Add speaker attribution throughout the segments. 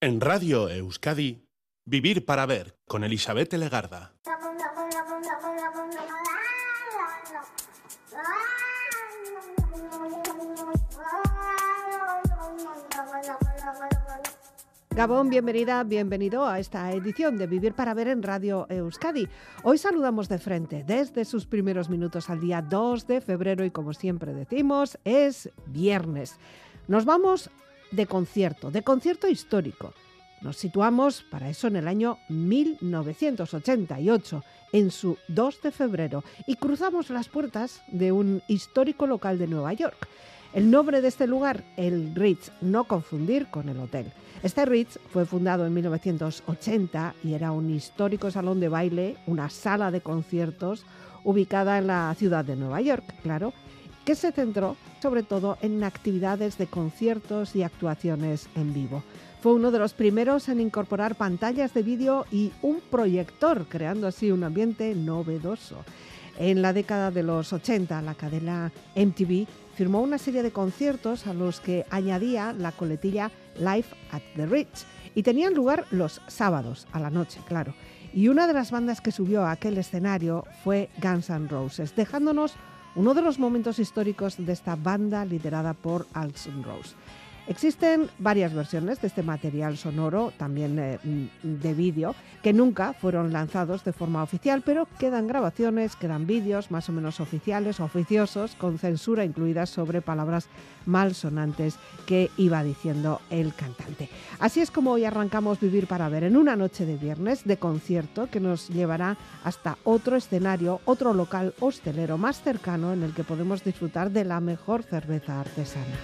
Speaker 1: En Radio Euskadi, Vivir para Ver con Elizabeth Legarda.
Speaker 2: Gabón, bienvenida, bienvenido a esta edición de Vivir para Ver en Radio Euskadi. Hoy saludamos de frente desde sus primeros minutos al día 2 de febrero y como siempre decimos, es viernes. Nos vamos de concierto, de concierto histórico. Nos situamos para eso en el año 1988, en su 2 de febrero, y cruzamos las puertas de un histórico local de Nueva York. El nombre de este lugar, el Ritz, no confundir con el hotel. Este Ritz fue fundado en 1980 y era un histórico salón de baile, una sala de conciertos ubicada en la ciudad de Nueva York, claro, que se centró sobre todo en actividades de conciertos y actuaciones en vivo. Fue uno de los primeros en incorporar pantallas de vídeo y un proyector, creando así un ambiente novedoso. En la década de los 80, la cadena MTV firmó una serie de conciertos a los que añadía la coletilla Live at the Ritz y tenían lugar los sábados a la noche, claro. Y una de las bandas que subió a aquel escenario fue Guns N' Roses, dejándonos uno de los momentos históricos de esta banda liderada por Alson Rose. Existen varias versiones de este material sonoro, también eh, mm, de vídeo, que nunca fueron lanzados de forma oficial, pero quedan grabaciones, quedan vídeos más o menos oficiales, oficiosos, con censura incluida sobre palabras malsonantes que iba diciendo el cantante. Así es como hoy arrancamos Vivir para Ver en una noche de viernes de concierto que nos llevará hasta otro escenario, otro local hostelero más cercano en el que podemos disfrutar de la mejor cerveza artesana.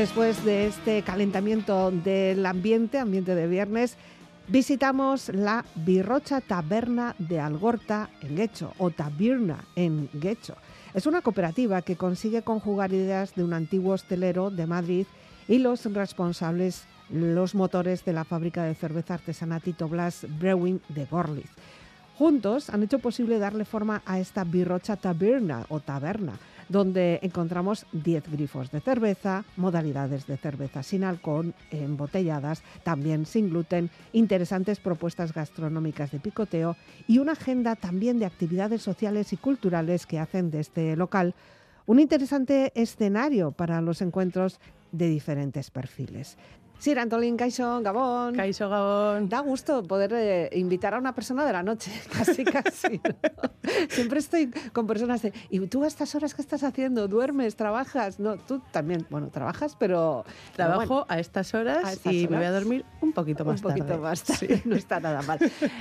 Speaker 2: Después de este calentamiento del ambiente, ambiente de viernes, visitamos la Birrocha Taberna de Algorta en Guecho o Tabirna en Guecho. Es una cooperativa que consigue conjugar ideas de un antiguo hostelero de Madrid y los responsables, los motores de la fábrica de cerveza artesana Tito Blas Brewing de Gorlitz. Juntos han hecho posible darle forma a esta birrocha taberna o taberna, donde encontramos 10 grifos de cerveza, modalidades de cerveza sin alcohol, embotelladas, también sin gluten, interesantes propuestas gastronómicas de picoteo y una agenda también de actividades sociales y culturales que hacen de este local un interesante escenario para los encuentros de diferentes perfiles. Sir Antolín Caixo, Gabón.
Speaker 3: Caixo Gabón.
Speaker 2: Da gusto poder eh, invitar a una persona de la noche, casi, casi. Siempre estoy con personas de, ¿y tú a estas horas qué estás haciendo? ¿Duermes? ¿Trabajas? No, tú también, bueno, trabajas, pero...
Speaker 3: Trabajo a, estas horas y me voy a dormir un poquito más
Speaker 2: tarde. Un poquito más tarde, no está nada mal.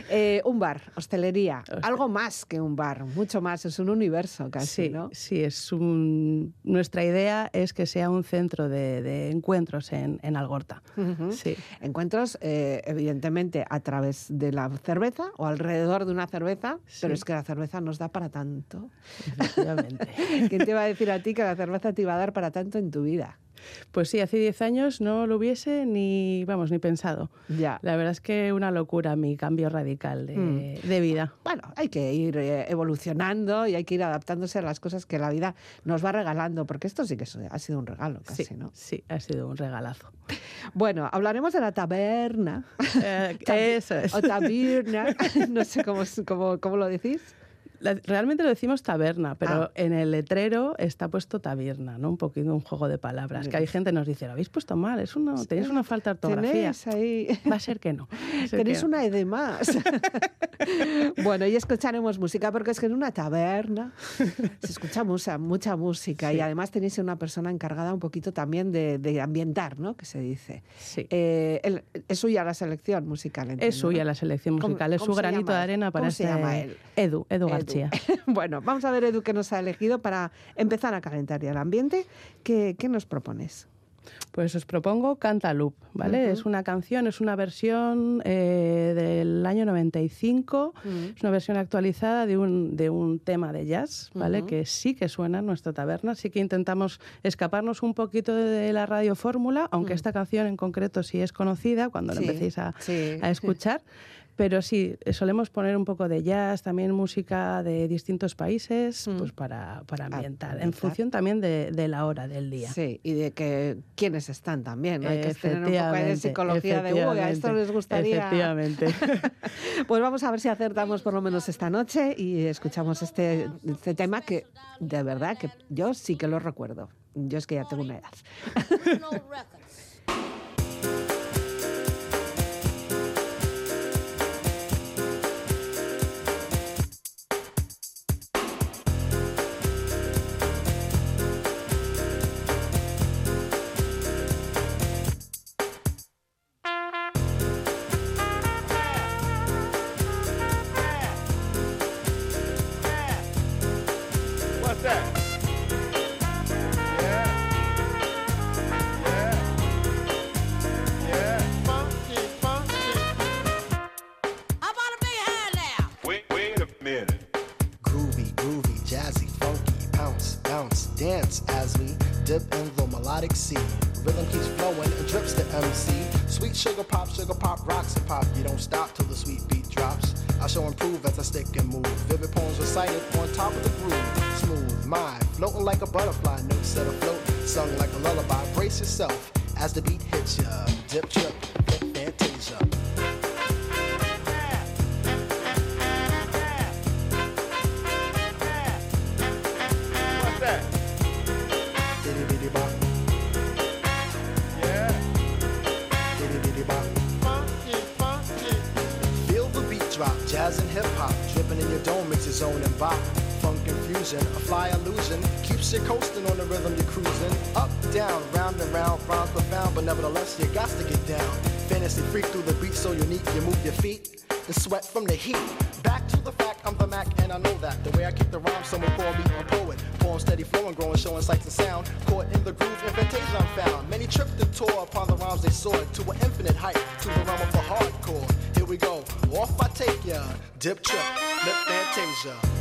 Speaker 2: Eh, un bar, hostelería, algo más que un bar, mucho más, es un universo casi,
Speaker 3: sí,
Speaker 2: ¿no?
Speaker 3: Sí, es un... nuestra idea es que sea un centro de, encuentros en, en Algorta sí.
Speaker 2: Encuentros, eh, evidentemente, a través de la cerveza o alrededor de una cerveza, pero es que la cerveza nos da para tanto.
Speaker 3: Efectivamente.
Speaker 2: ¿Quién te va a decir a ti que la cerveza te iba a dar para tanto en tu vida?
Speaker 3: Pues sí, hace 10 años no lo hubiese ni, vamos, ni pensado.
Speaker 2: Ya.
Speaker 3: La verdad es que una locura mi cambio radical de, mm. vida.
Speaker 2: Bueno, hay que ir eh, evolucionando y hay que ir adaptándose a las cosas que la vida nos va regalando, porque esto sí que ha sido un regalo casi,
Speaker 3: sí,
Speaker 2: ¿no?
Speaker 3: Sí, ha sido un regalazo.
Speaker 2: Bueno, hablaremos de la taberna.
Speaker 3: Eh, eso es.
Speaker 2: O taberna, no sé cómo, cómo, cómo lo decís
Speaker 3: realmente lo decimos taberna, pero ah. en el letrero está puesto taberna, ¿no? Un poquito un juego de palabras. Que hay gente que nos dice, lo habéis puesto mal, es una, tenéis una falta de ortografía.
Speaker 2: ahí...
Speaker 3: Va a ser que no.
Speaker 2: Tenéis una E de más. bueno, y escucharemos música, porque es que en una taberna se escucha mucha, mucha música y además tenéis una persona encargada un poquito también de, ambientar, ¿no? Que se dice.
Speaker 3: Sí.
Speaker 2: Eh, es suya la selección musical,
Speaker 3: Es suya la selección musical, es su granito de arena para ¿Cómo se llama él? Edu, Edu, Edu.
Speaker 2: bueno, vamos a ver, Edu, qué nos ha elegido para empezar a calentar el ambiente. ¿Qué, nos propones?
Speaker 3: Pues os propongo Cantaloup, ¿vale? Es una canción, es una versión eh, del año 95, es una versión actualizada de un, de un tema de jazz, ¿vale? Que sí que suena en nuestra taberna, sí que intentamos escaparnos un poquito de la radio fórmula, aunque esta canción en concreto sí es conocida cuando la empecéis a, a escuchar. Pero sí, solemos poner un poco de jazz, también música de distintos países, mm. pues para, para ambientar, en función también de, de, la hora del día.
Speaker 2: Sí, y de que quiénes están también, Hay que tener un poco de psicología de, uy, a esto les gustaría.
Speaker 3: Efectivamente.
Speaker 2: pues vamos a ver si acertamos por lo menos esta noche y escuchamos este, este tema que de verdad que yo sí que lo recuerdo. Yo es que ya tengo una edad.
Speaker 4: like a butterfly, notes set afloat, sung like a lullaby. Brace yourself as the beat hits ya. Dip, trip, hip, fantasia. What's that? Bitty bitty. Yeah. Bitty bitty. Funky, funky. Feel the beat drop, jazz and hip hop, dripping in your dome, it's your zone and bop. A fly illusion keeps you coasting on the rhythm you're cruising. Up, down, round and round, rhymes profound, but nevertheless, you got to get down. Fantasy freak through the beat, so unique, you move your feet and sweat from the heat. Back to the fact, I'm the Mac, and I know that. The way I kick the rhyme, someone call me a poet. Form steady flowing, growing, showing sights and sound. Caught in the groove, invitation I'm found. Many trip and tour upon the rhymes they soared to an infinite height, to the realm of the hardcore. Here we go, off I take ya. Dip trip, lip fantasia.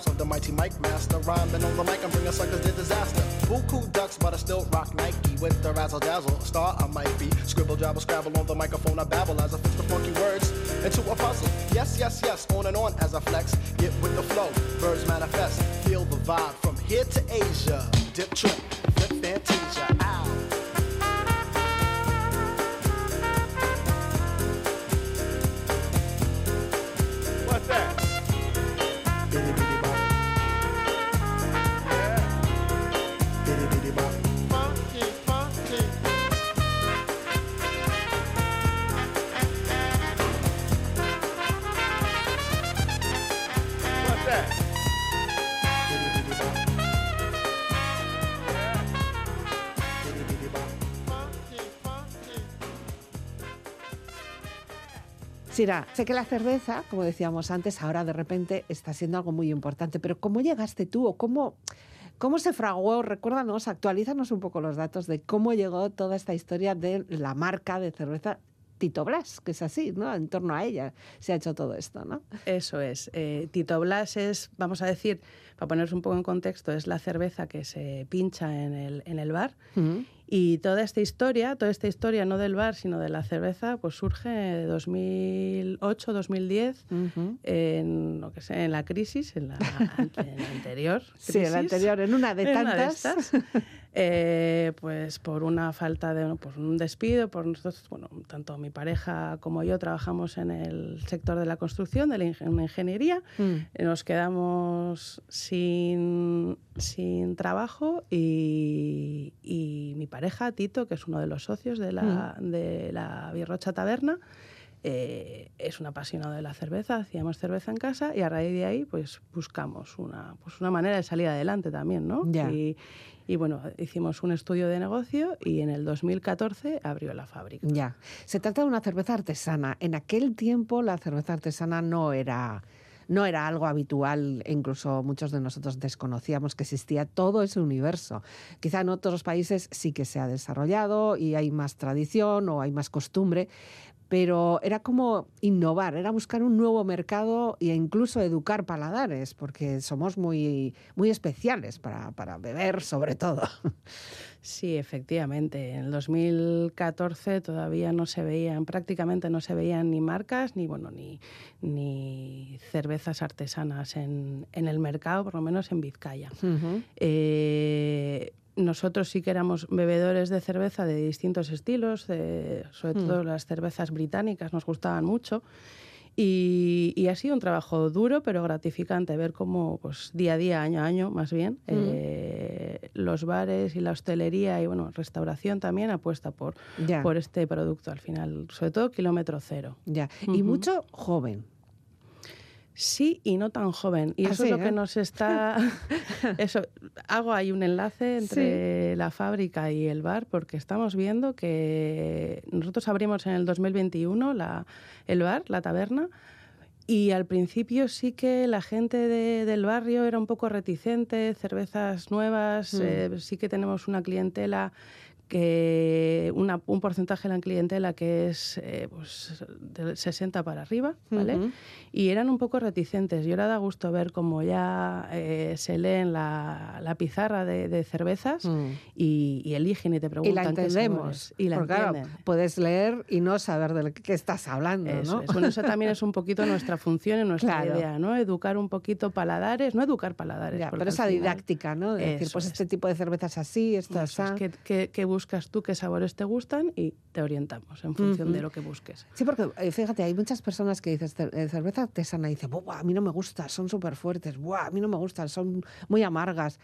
Speaker 4: Sounds of the mighty Mike Master. Rhyming on the mic, I'm bringing suckers to disaster. Buku ducks, but I still rock Nike with the razzle dazzle. Star I might be. Scribble, jabble, scrabble on the microphone. I babble as I fix the funky words into a puzzle. Yes, yes, yes, on and on as I flex. Get with the flow, birds manifest. Feel the vibe from here to Asia. Dip trip, flip fantasia. Ow.
Speaker 2: Sira, sé que la cerveza, como decíamos antes, ahora de repente está siendo algo muy importante, pero ¿cómo llegaste tú o cómo, cómo se fraguó? Recuérdanos, actualízanos un poco los datos de cómo llegó toda esta historia de la marca de cerveza Tito Blas, que es así, ¿no? En torno a ella se ha hecho todo esto, ¿no?
Speaker 3: Eso es. Eh, Tito Blas es, vamos a decir, para ponerse un poco en contexto, es la cerveza que se pincha en el, en el bar. Y toda esta historia, toda esta historia no del bar, sino de la cerveza, pues surge en 2008, 2010,
Speaker 2: Ujú.
Speaker 3: en, lo que sé, en la crisis, en la, en la anterior.
Speaker 2: Sí, el
Speaker 3: crisis.
Speaker 2: anterior, en una de
Speaker 3: En una de
Speaker 2: tantas.
Speaker 3: estas, eh, pues por una falta de pues un despido, por nosotros, bueno, tanto mi pareja como yo trabajamos en el sector de la construcción, de la ingen- en la ingeniería,
Speaker 2: Mm.
Speaker 3: eh, nos quedamos sin, sin trabajo y, y mi pareja, Tito, que es uno de los socios de la, de la Birrocha Taberna, eh, es un apasionado de la cerveza, hacíamos cerveza en casa y a raíz de ahí pues buscamos una, pues una manera de salir adelante también, ¿no? Y, y bueno, hicimos un estudio de negocio y en el 2014 abrió la fábrica.
Speaker 2: Ya. Se trata de una cerveza artesana. En aquel tiempo la cerveza artesana no era, no era algo habitual, incluso muchos de nosotros desconocíamos que existía todo ese universo. Quizá en otros países sí que se ha desarrollado y hay más tradición o hay más costumbre, pero era como innovar, era buscar un nuevo mercado e incluso educar paladares, porque somos muy, muy especiales para, para beber sobre todo.
Speaker 3: Sí, efectivamente. En el 2014 todavía no se veían, prácticamente no se veían ni marcas ni bueno ni, ni cervezas artesanas en, en el mercado, por lo menos en Vizcaya. Eh, nosotros sí que éramos bebedores de cerveza de distintos estilos, de- sobre
Speaker 2: Mm.
Speaker 3: todo las cervezas británicas nos gustaban mucho. Y, y ha sido un trabajo duro pero gratificante ver cómo pues, día a día, año a año más bien, eh, los bares y la hostelería y bueno, restauración también apuesta por,
Speaker 2: Ya.
Speaker 3: por este producto al final, sobre todo kilómetro cero.
Speaker 2: Ya. Y mucho joven.
Speaker 3: Sí y no tan joven. Y
Speaker 2: Ah,
Speaker 3: eso es lo
Speaker 2: ¿eh?
Speaker 3: que nos está... eso, hago ahí un enlace entre la fábrica y el bar porque estamos viendo que nosotros abrimos en el 2021 la, el bar, la taberna, y al principio sí que la gente de- del barrio era un poco reticente, cervezas nuevas,
Speaker 2: Mm.
Speaker 3: eh, sí que tenemos una clientela que una- un porcentaje de la clientela que es eh, pues, del 60 para arriba, ¿vale?
Speaker 2: Ujú.
Speaker 3: Y eran un poco reticentes. Y ahora da gusto ver cómo ya eh, se leen la, la pizarra de, de cervezas
Speaker 2: Mm.
Speaker 3: y, y eligen y te
Speaker 2: Y
Speaker 3: preguntan
Speaker 2: la
Speaker 3: qué
Speaker 2: entendemos.
Speaker 3: sabores. Y la
Speaker 2: porque, claro, puedes leer y no saber de que, qué estás hablando,
Speaker 3: Eso
Speaker 2: ¿no?
Speaker 3: es. Bueno, eso también es un poquito nuestra función y nuestra
Speaker 2: Claro.
Speaker 3: idea, ¿no? Educar un poquito paladares, no educar paladares.
Speaker 2: Ya, pero esa didáctica, ¿no? De decir,
Speaker 3: Eso
Speaker 2: pues
Speaker 3: es.
Speaker 2: este tipo de cerveza es así, esto es
Speaker 3: Eso es,
Speaker 2: así.
Speaker 3: ¿Qué, qué- qué buscas tú? ¿Qué sabores te gustan? Y te orientamos en función
Speaker 2: Ujú.
Speaker 3: de lo que busques.
Speaker 2: Sí, porque eh, fíjate, hay muchas personas que dices "Ce- eh, cerveza artesana y dicen, "Buah, a mí no me gusta, son súper fuertes, Buah, a mí no me gustan, son muy amargas.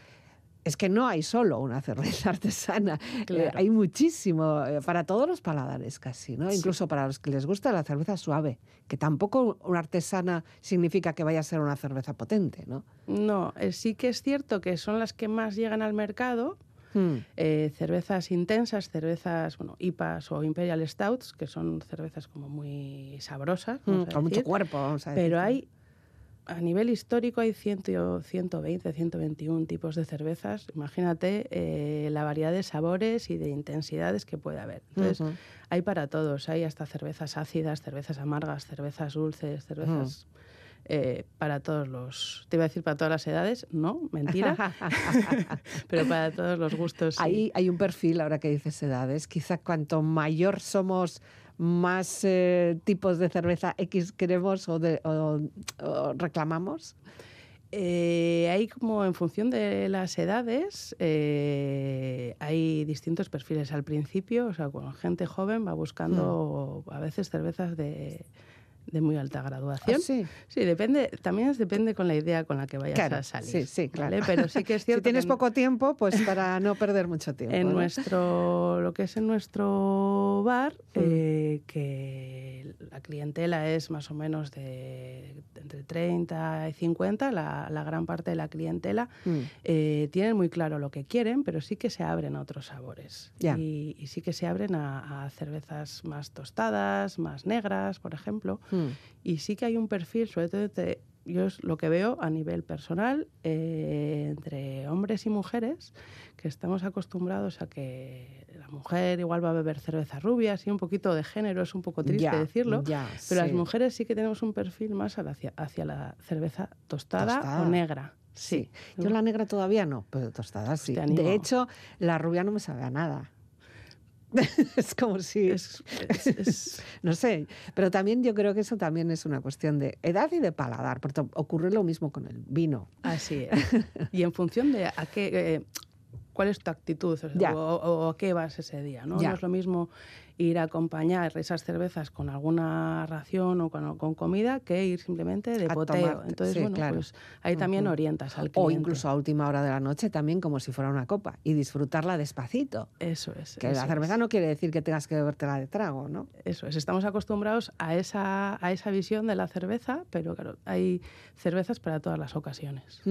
Speaker 2: Es que no hay solo una cerveza artesana, eh,
Speaker 3: Claro.
Speaker 2: hay muchísimo, eh, para todos los paladares casi, ¿no?
Speaker 3: Sí.
Speaker 2: Incluso para los que les gusta la cerveza suave, que tampoco una artesana significa que vaya a ser una cerveza potente, ¿no?
Speaker 3: No, eh, sí que es cierto que son las que más llegan al mercado,
Speaker 2: Hmm.
Speaker 3: eh, cervezas intensas, cervezas, bueno, IPAs o Imperial Stouts, que son cervezas como muy sabrosas,
Speaker 2: Mm, Con mucho cuerpo, vamos a decir.
Speaker 3: Pero hay a nivel histórico hay 100, 120, 121 tipos de cervezas. Imagínate eh, la variedad de sabores y de intensidades que puede haber. Entonces, hay para todos. Hay hasta cervezas ácidas, cervezas amargas, cervezas dulces, cervezas... Eh, para todos los, te iba a decir para todas las edades, no, mentira, pero para todos los gustos.
Speaker 2: Ahí hay un perfil, ahora que dices edades, quizá cuanto mayor somos, más eh, tipos de cerveza X queremos o, de, reclamamos.
Speaker 3: Eh, hay como en función de las edades, hay distintos perfiles. Al principio, o sea, cuando gente joven va buscando mm. a veces cervezas de de muy alta graduación.
Speaker 2: ¿Ah, sí?
Speaker 3: sí, depende, también depende con la idea con la que vayas a salir.
Speaker 2: Sí, sí, claro.
Speaker 3: Pero sí que es cierto.
Speaker 2: si tienes poco tiempo, pues para no perder mucho tiempo.
Speaker 3: En nuestro, lo que es en nuestro bar, mm. eh, que la clientela es más o menos de, entre 30 y 50, la, la gran parte de la clientela mm. eh, tienen muy claro lo que quieren, pero sí que se abren a otros sabores. Y, y, sí que se abren a, a cervezas más tostadas, más negras, por ejemplo. Hmm. Y sí que hay un perfil, sobre todo yo es lo que veo a nivel personal, eh, entre hombres y mujeres, que estamos acostumbrados a que la mujer igual va a beber cerveza rubia, así un poquito de género, es un poco triste decirlo, pero las mujeres sí que tenemos un perfil más hacia, hacia la cerveza tostada, o negra. Sí.
Speaker 2: Yo la negra todavía no, pero tostada sí. De hecho, la rubia no me sabe a nada. es como si... Es, no sé, pero también yo creo que eso también es una cuestión de edad y de paladar, porque ocurre lo mismo con el vino.
Speaker 3: Así es. y en función de a qué... Eh, ¿Cuál es tu actitud? O, a qué vas ese día? ¿no? no es lo mismo ir a acompañar esas cervezas con alguna ración o con, comida que ir simplemente de poteo. Entonces, bueno, pues ahí también orientas al cliente.
Speaker 2: O incluso a última hora de la noche también como si fuera una copa y disfrutarla despacito.
Speaker 3: Eso es.
Speaker 2: Que la cerveza no quiere decir que tengas que bebértela de trago, ¿no?
Speaker 3: Eso es. Estamos acostumbrados a esa, a esa visión de la cerveza, pero claro, hay cervezas para todas las ocasiones.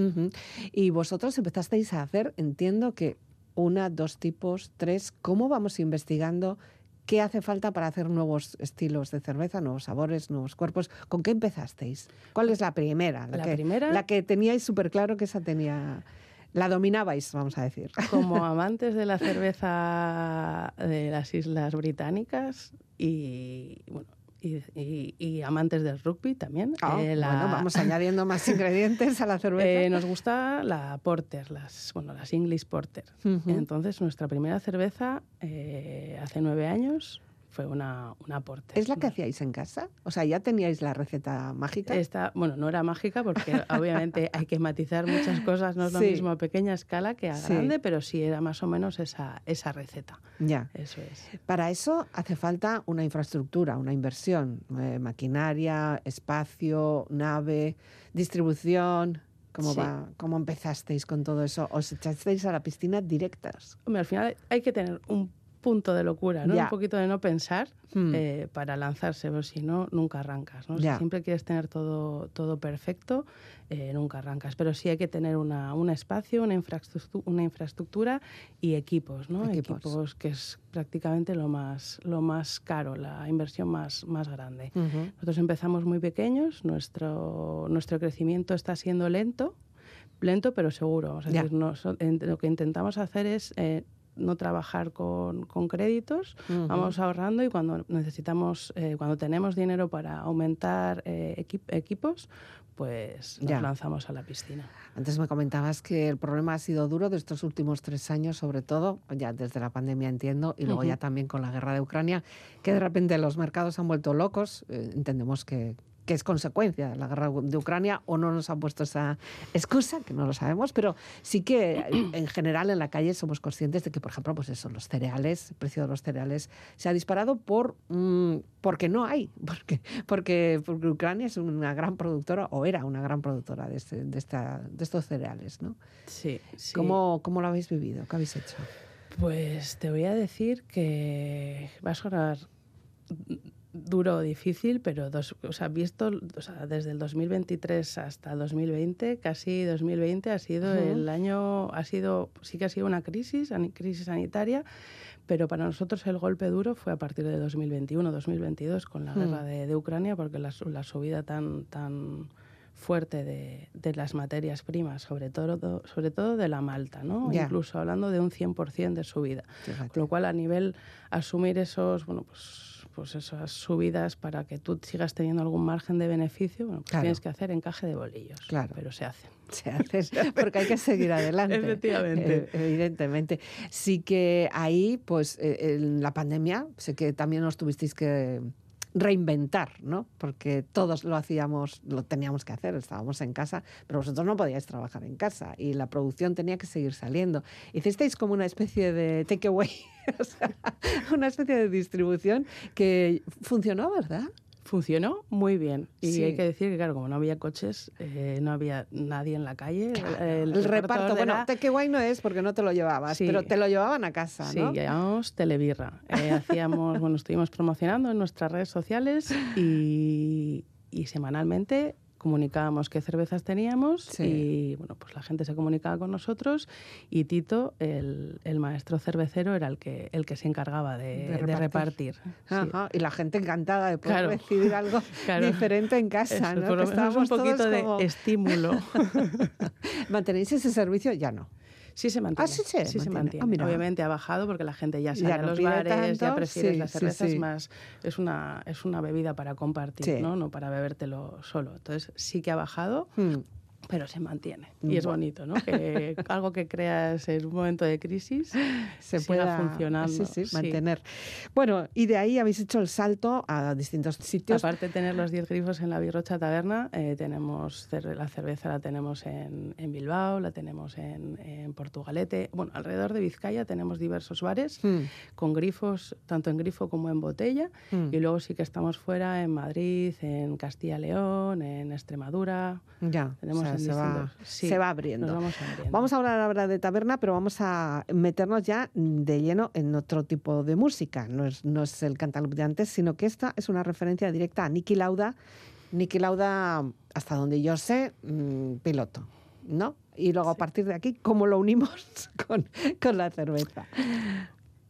Speaker 2: Y vosotros empezasteis a hacer, entiendo que una, dos tipos, tres. ¿Cómo vamos investigando ¿Qué hace falta para hacer nuevos estilos de cerveza, nuevos sabores, nuevos cuerpos? ¿Con qué empezasteis? ¿Cuál es la primera?
Speaker 3: La, que, primera.
Speaker 2: La que teníais súper claro que esa tenía. La dominabais, vamos a decir.
Speaker 3: Como amantes de la cerveza de las Islas Británicas y bueno, y, amantes del rugby también.
Speaker 2: Ah, eh, bueno, vamos añadiendo más ingredientes a la cerveza.
Speaker 3: Eh, nos gusta la Porter, las, bueno, las English Porter. Entonces, nuestra primera cerveza eh, hace nueve años fue una, un aporte.
Speaker 2: ¿Es la que hacíais en casa? O sea, ¿ya teníais la receta mágica?
Speaker 3: Esta, bueno, no era mágica porque obviamente hay que matizar muchas cosas, no es lo mismo a pequeña escala que a grande, pero sí era más o menos esa, esa receta.
Speaker 2: Ya.
Speaker 3: Eso es.
Speaker 2: Para eso hace falta una infraestructura, una inversión, eh, maquinaria, espacio, nave, distribución. ¿Cómo, va, ¿Cómo empezasteis con todo eso? ¿Os echasteis a la piscina directas?
Speaker 3: Hombre, al final hay que tener un punto de locura, ¿no? Un poquito de no pensar hmm. eh, para lanzarse, pero si no, nunca arrancas, ¿no? Si siempre quieres tener todo, todo perfecto, eh, nunca arrancas. Pero sí hay que tener una, un espacio, una infraestructura, una infraestructura y equipos, ¿no? Equipos. que es prácticamente lo más, lo más caro, la inversión más, más grande. Nosotros empezamos muy pequeños, nuestro, nuestro crecimiento está siendo lento, lento pero seguro. O sea, lo que intentamos hacer es eh, no trabajar con, con créditos, vamos ahorrando y cuando necesitamos, eh, cuando tenemos dinero para aumentar eh, equipos, pues nos lanzamos a la piscina.
Speaker 2: Antes me comentabas que el problema ha sido duro de estos últimos tres años, sobre todo, ya desde la pandemia entiendo, y luego ya también con la guerra de Ucrania, que de repente los mercados han vuelto locos. Eh, entendemos que, que es consecuencia de la guerra de Ucrania o no nos han puesto esa excusa, que no lo sabemos, pero sí que en general en la calle somos conscientes de que, por ejemplo, pues eso, los cereales, el precio de los cereales se ha disparado por mm, porque no hay, porque, porque, porque, Ucrania es una gran productora o era una gran productora de, este, de, esta, de estos cereales, ¿no?
Speaker 3: Sí, sí.
Speaker 2: ¿Cómo, ¿Cómo lo habéis vivido? ¿Qué habéis hecho?
Speaker 3: Pues te voy a decir que va a sonar duro o difícil, pero dos, o sea, visto o sea, desde el 2023 hasta 2020, casi 2020 ha sido el año, ha sido, sí que ha sido una crisis, crisis sanitaria, pero para nosotros el golpe duro fue a partir de 2021, 2022, con la guerra de, Ucrania, porque la, la subida tan, tan fuerte de, de, las materias primas, sobre todo, sobre todo de la malta, ¿no? Incluso hablando de un 100% de subida. Con lo cual, a nivel asumir esos, bueno, pues pues esas subidas para que tú sigas teniendo algún margen de beneficio, bueno, pues
Speaker 2: Claro.
Speaker 3: tienes que hacer encaje de bolillos.
Speaker 2: Claro.
Speaker 3: Pero se hace.
Speaker 2: se hace porque hay que seguir adelante.
Speaker 3: Efectivamente.
Speaker 2: Eh, evidentemente. Sí que ahí, pues, eh, en la pandemia, sé que también os tuvisteis que reinventar, ¿no? Porque todos lo hacíamos, lo teníamos que hacer, estábamos en casa, pero vosotros no podíais trabajar en casa y la producción tenía que seguir saliendo. Hicisteis como una especie de takeaway, o sea, una especie de distribución que funcionó, ¿verdad?
Speaker 3: Funcionó muy bien. Y
Speaker 2: Sí.
Speaker 3: hay que decir que, claro, como no había coches, eh, no había nadie en la calle.
Speaker 2: El, reparto, bueno,
Speaker 3: era-
Speaker 2: takeaway no es porque no te lo llevabas,
Speaker 3: Sí.
Speaker 2: pero te lo llevaban a casa,
Speaker 3: Sí,
Speaker 2: ¿no?
Speaker 3: llamamos Telebirra. Eh, hacíamos, bueno, estuvimos promocionando en nuestras redes sociales y, y semanalmente comunicábamos qué cervezas teníamos
Speaker 2: Sí.
Speaker 3: y bueno, pues la gente se comunicaba con nosotros y Tito, el, el maestro cervecero, era el que, el que se encargaba de,
Speaker 2: De
Speaker 3: de
Speaker 2: repartir.
Speaker 3: Sí.
Speaker 2: Y la gente encantada de poder
Speaker 3: Claro.
Speaker 2: recibir algo
Speaker 3: Claro.
Speaker 2: diferente en casa,
Speaker 3: Eso,
Speaker 2: ¿no?
Speaker 3: por
Speaker 2: Que
Speaker 3: lo menos un poquito de estímulo.
Speaker 2: ¿Mantenéis ese servicio? Ya no.
Speaker 3: Sí se mantiene.
Speaker 2: sí se
Speaker 3: se
Speaker 2: mantiene.
Speaker 3: mantiene.
Speaker 2: Ah, mira.
Speaker 3: Obviamente ha bajado porque la gente ya sale
Speaker 2: Ya
Speaker 3: a los bares, ya prefieres
Speaker 2: sí,
Speaker 3: las
Speaker 2: sí,
Speaker 3: cervezas
Speaker 2: sí.
Speaker 3: más. Es una, es una bebida para compartir,
Speaker 2: Sí.
Speaker 3: ¿no? No para bebértelo solo. Entonces sí que ha bajado,
Speaker 2: Hmm.
Speaker 3: Pero se mantiene. Y es bonito, ¿no? Que algo que creas en un momento de crisis
Speaker 2: se pueda
Speaker 3: funcionando.
Speaker 2: sí, sí, mantener. Bueno, y de ahí habéis hecho el salto a distintos sitios.
Speaker 3: Aparte de tener los 10 grifos en la Birrocha Taberna, eh, tenemos la cerveza la tenemos en, en Bilbao, la tenemos en, en Portugalete. Bueno, alrededor de Vizcaya tenemos diversos bares
Speaker 2: Hmm.
Speaker 3: con grifos, tanto en grifo como en botella.
Speaker 2: Hmm.
Speaker 3: Y luego sí que estamos fuera en Madrid, en Castilla-León, en Extremadura.
Speaker 2: Ya,
Speaker 3: Tenemos
Speaker 2: o sea, se, va,
Speaker 3: sí,
Speaker 2: se va abriendo.
Speaker 3: Vamos abriendo.
Speaker 2: Vamos a hablar ahora de taberna, pero vamos a meternos ya de lleno en otro tipo de música. No es, no es el cantaloup de antes, sino que esta es una referencia directa a Niki Lauda. Niki Lauda, hasta donde yo sé, mm, piloto, ¿no? Y luego a partir de aquí, ¿cómo lo unimos con, con la cerveza?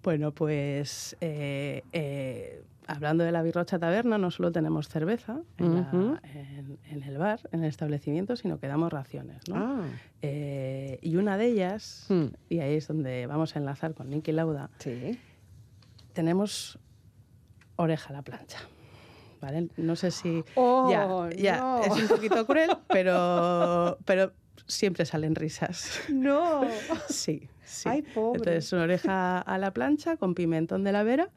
Speaker 3: Bueno, pues eh, eh, hablando de la Birrocha Taberna, no solo tenemos cerveza en, la-
Speaker 2: Ujú.
Speaker 3: en- en el bar, en el establecimiento, sino que damos raciones. ¿no?
Speaker 2: Ah,
Speaker 3: Eh, y una de ellas,
Speaker 2: Hmm.
Speaker 3: y ahí es donde vamos a enlazar con Nicky Lauda,
Speaker 2: sí.
Speaker 3: tenemos oreja a la plancha. ¿Vale? No sé si.
Speaker 2: Oh,
Speaker 3: ya, ya,
Speaker 2: no.
Speaker 3: es un poquito cruel, pero, pero siempre salen risas.
Speaker 2: No.
Speaker 3: Sí, sí.
Speaker 2: Ay, pobre.
Speaker 3: Entonces, una oreja a la plancha con pimentón de la vera,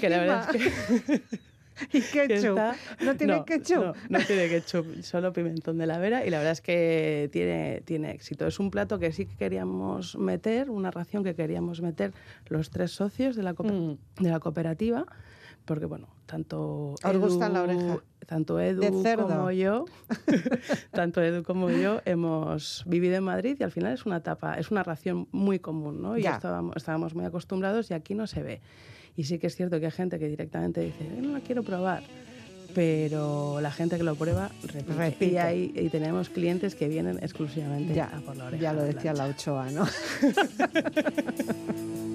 Speaker 3: que la verdad es que,
Speaker 2: ¿Y ketchup?
Speaker 3: está-
Speaker 2: ¿No tiene
Speaker 3: no,
Speaker 2: ketchup?
Speaker 3: No, no tiene ketchup, solo pimentón de la vera y la verdad es que tiene, tiene éxito. Es un plato que sí que queríamos meter, una ración que queríamos meter los tres socios de la,
Speaker 2: Mm.
Speaker 3: de la cooperativa, porque bueno, tanto
Speaker 2: ¿Os gusta la oreja?
Speaker 3: tanto Edu como yo, tanto Edu como yo hemos vivido en Madrid y al final es una etapa, es una ración muy común, ¿no? Y
Speaker 2: Ya.
Speaker 3: estábamos, estábamos muy acostumbrados y aquí no se ve. Y sí que es cierto que hay gente que directamente dice, "Eh, no la quiero probar. Pero la gente que lo prueba repite.
Speaker 2: Repite.
Speaker 3: Y, hay, y tenemos clientes que vienen exclusivamente
Speaker 2: Ya,
Speaker 3: a por la oreja.
Speaker 2: ya lo decía la. Ochoa, ¿no?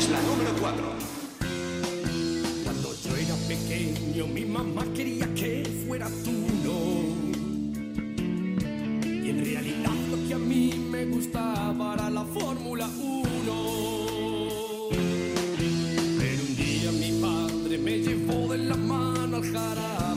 Speaker 5: es la número 4.
Speaker 6: Cuando yo era pequeño, mi mamá quería que fuera tú, no. Y en realidad lo que a mí me gustaba era la Fórmula 1. Pero un día mi padre me llevó de la mano al jarama.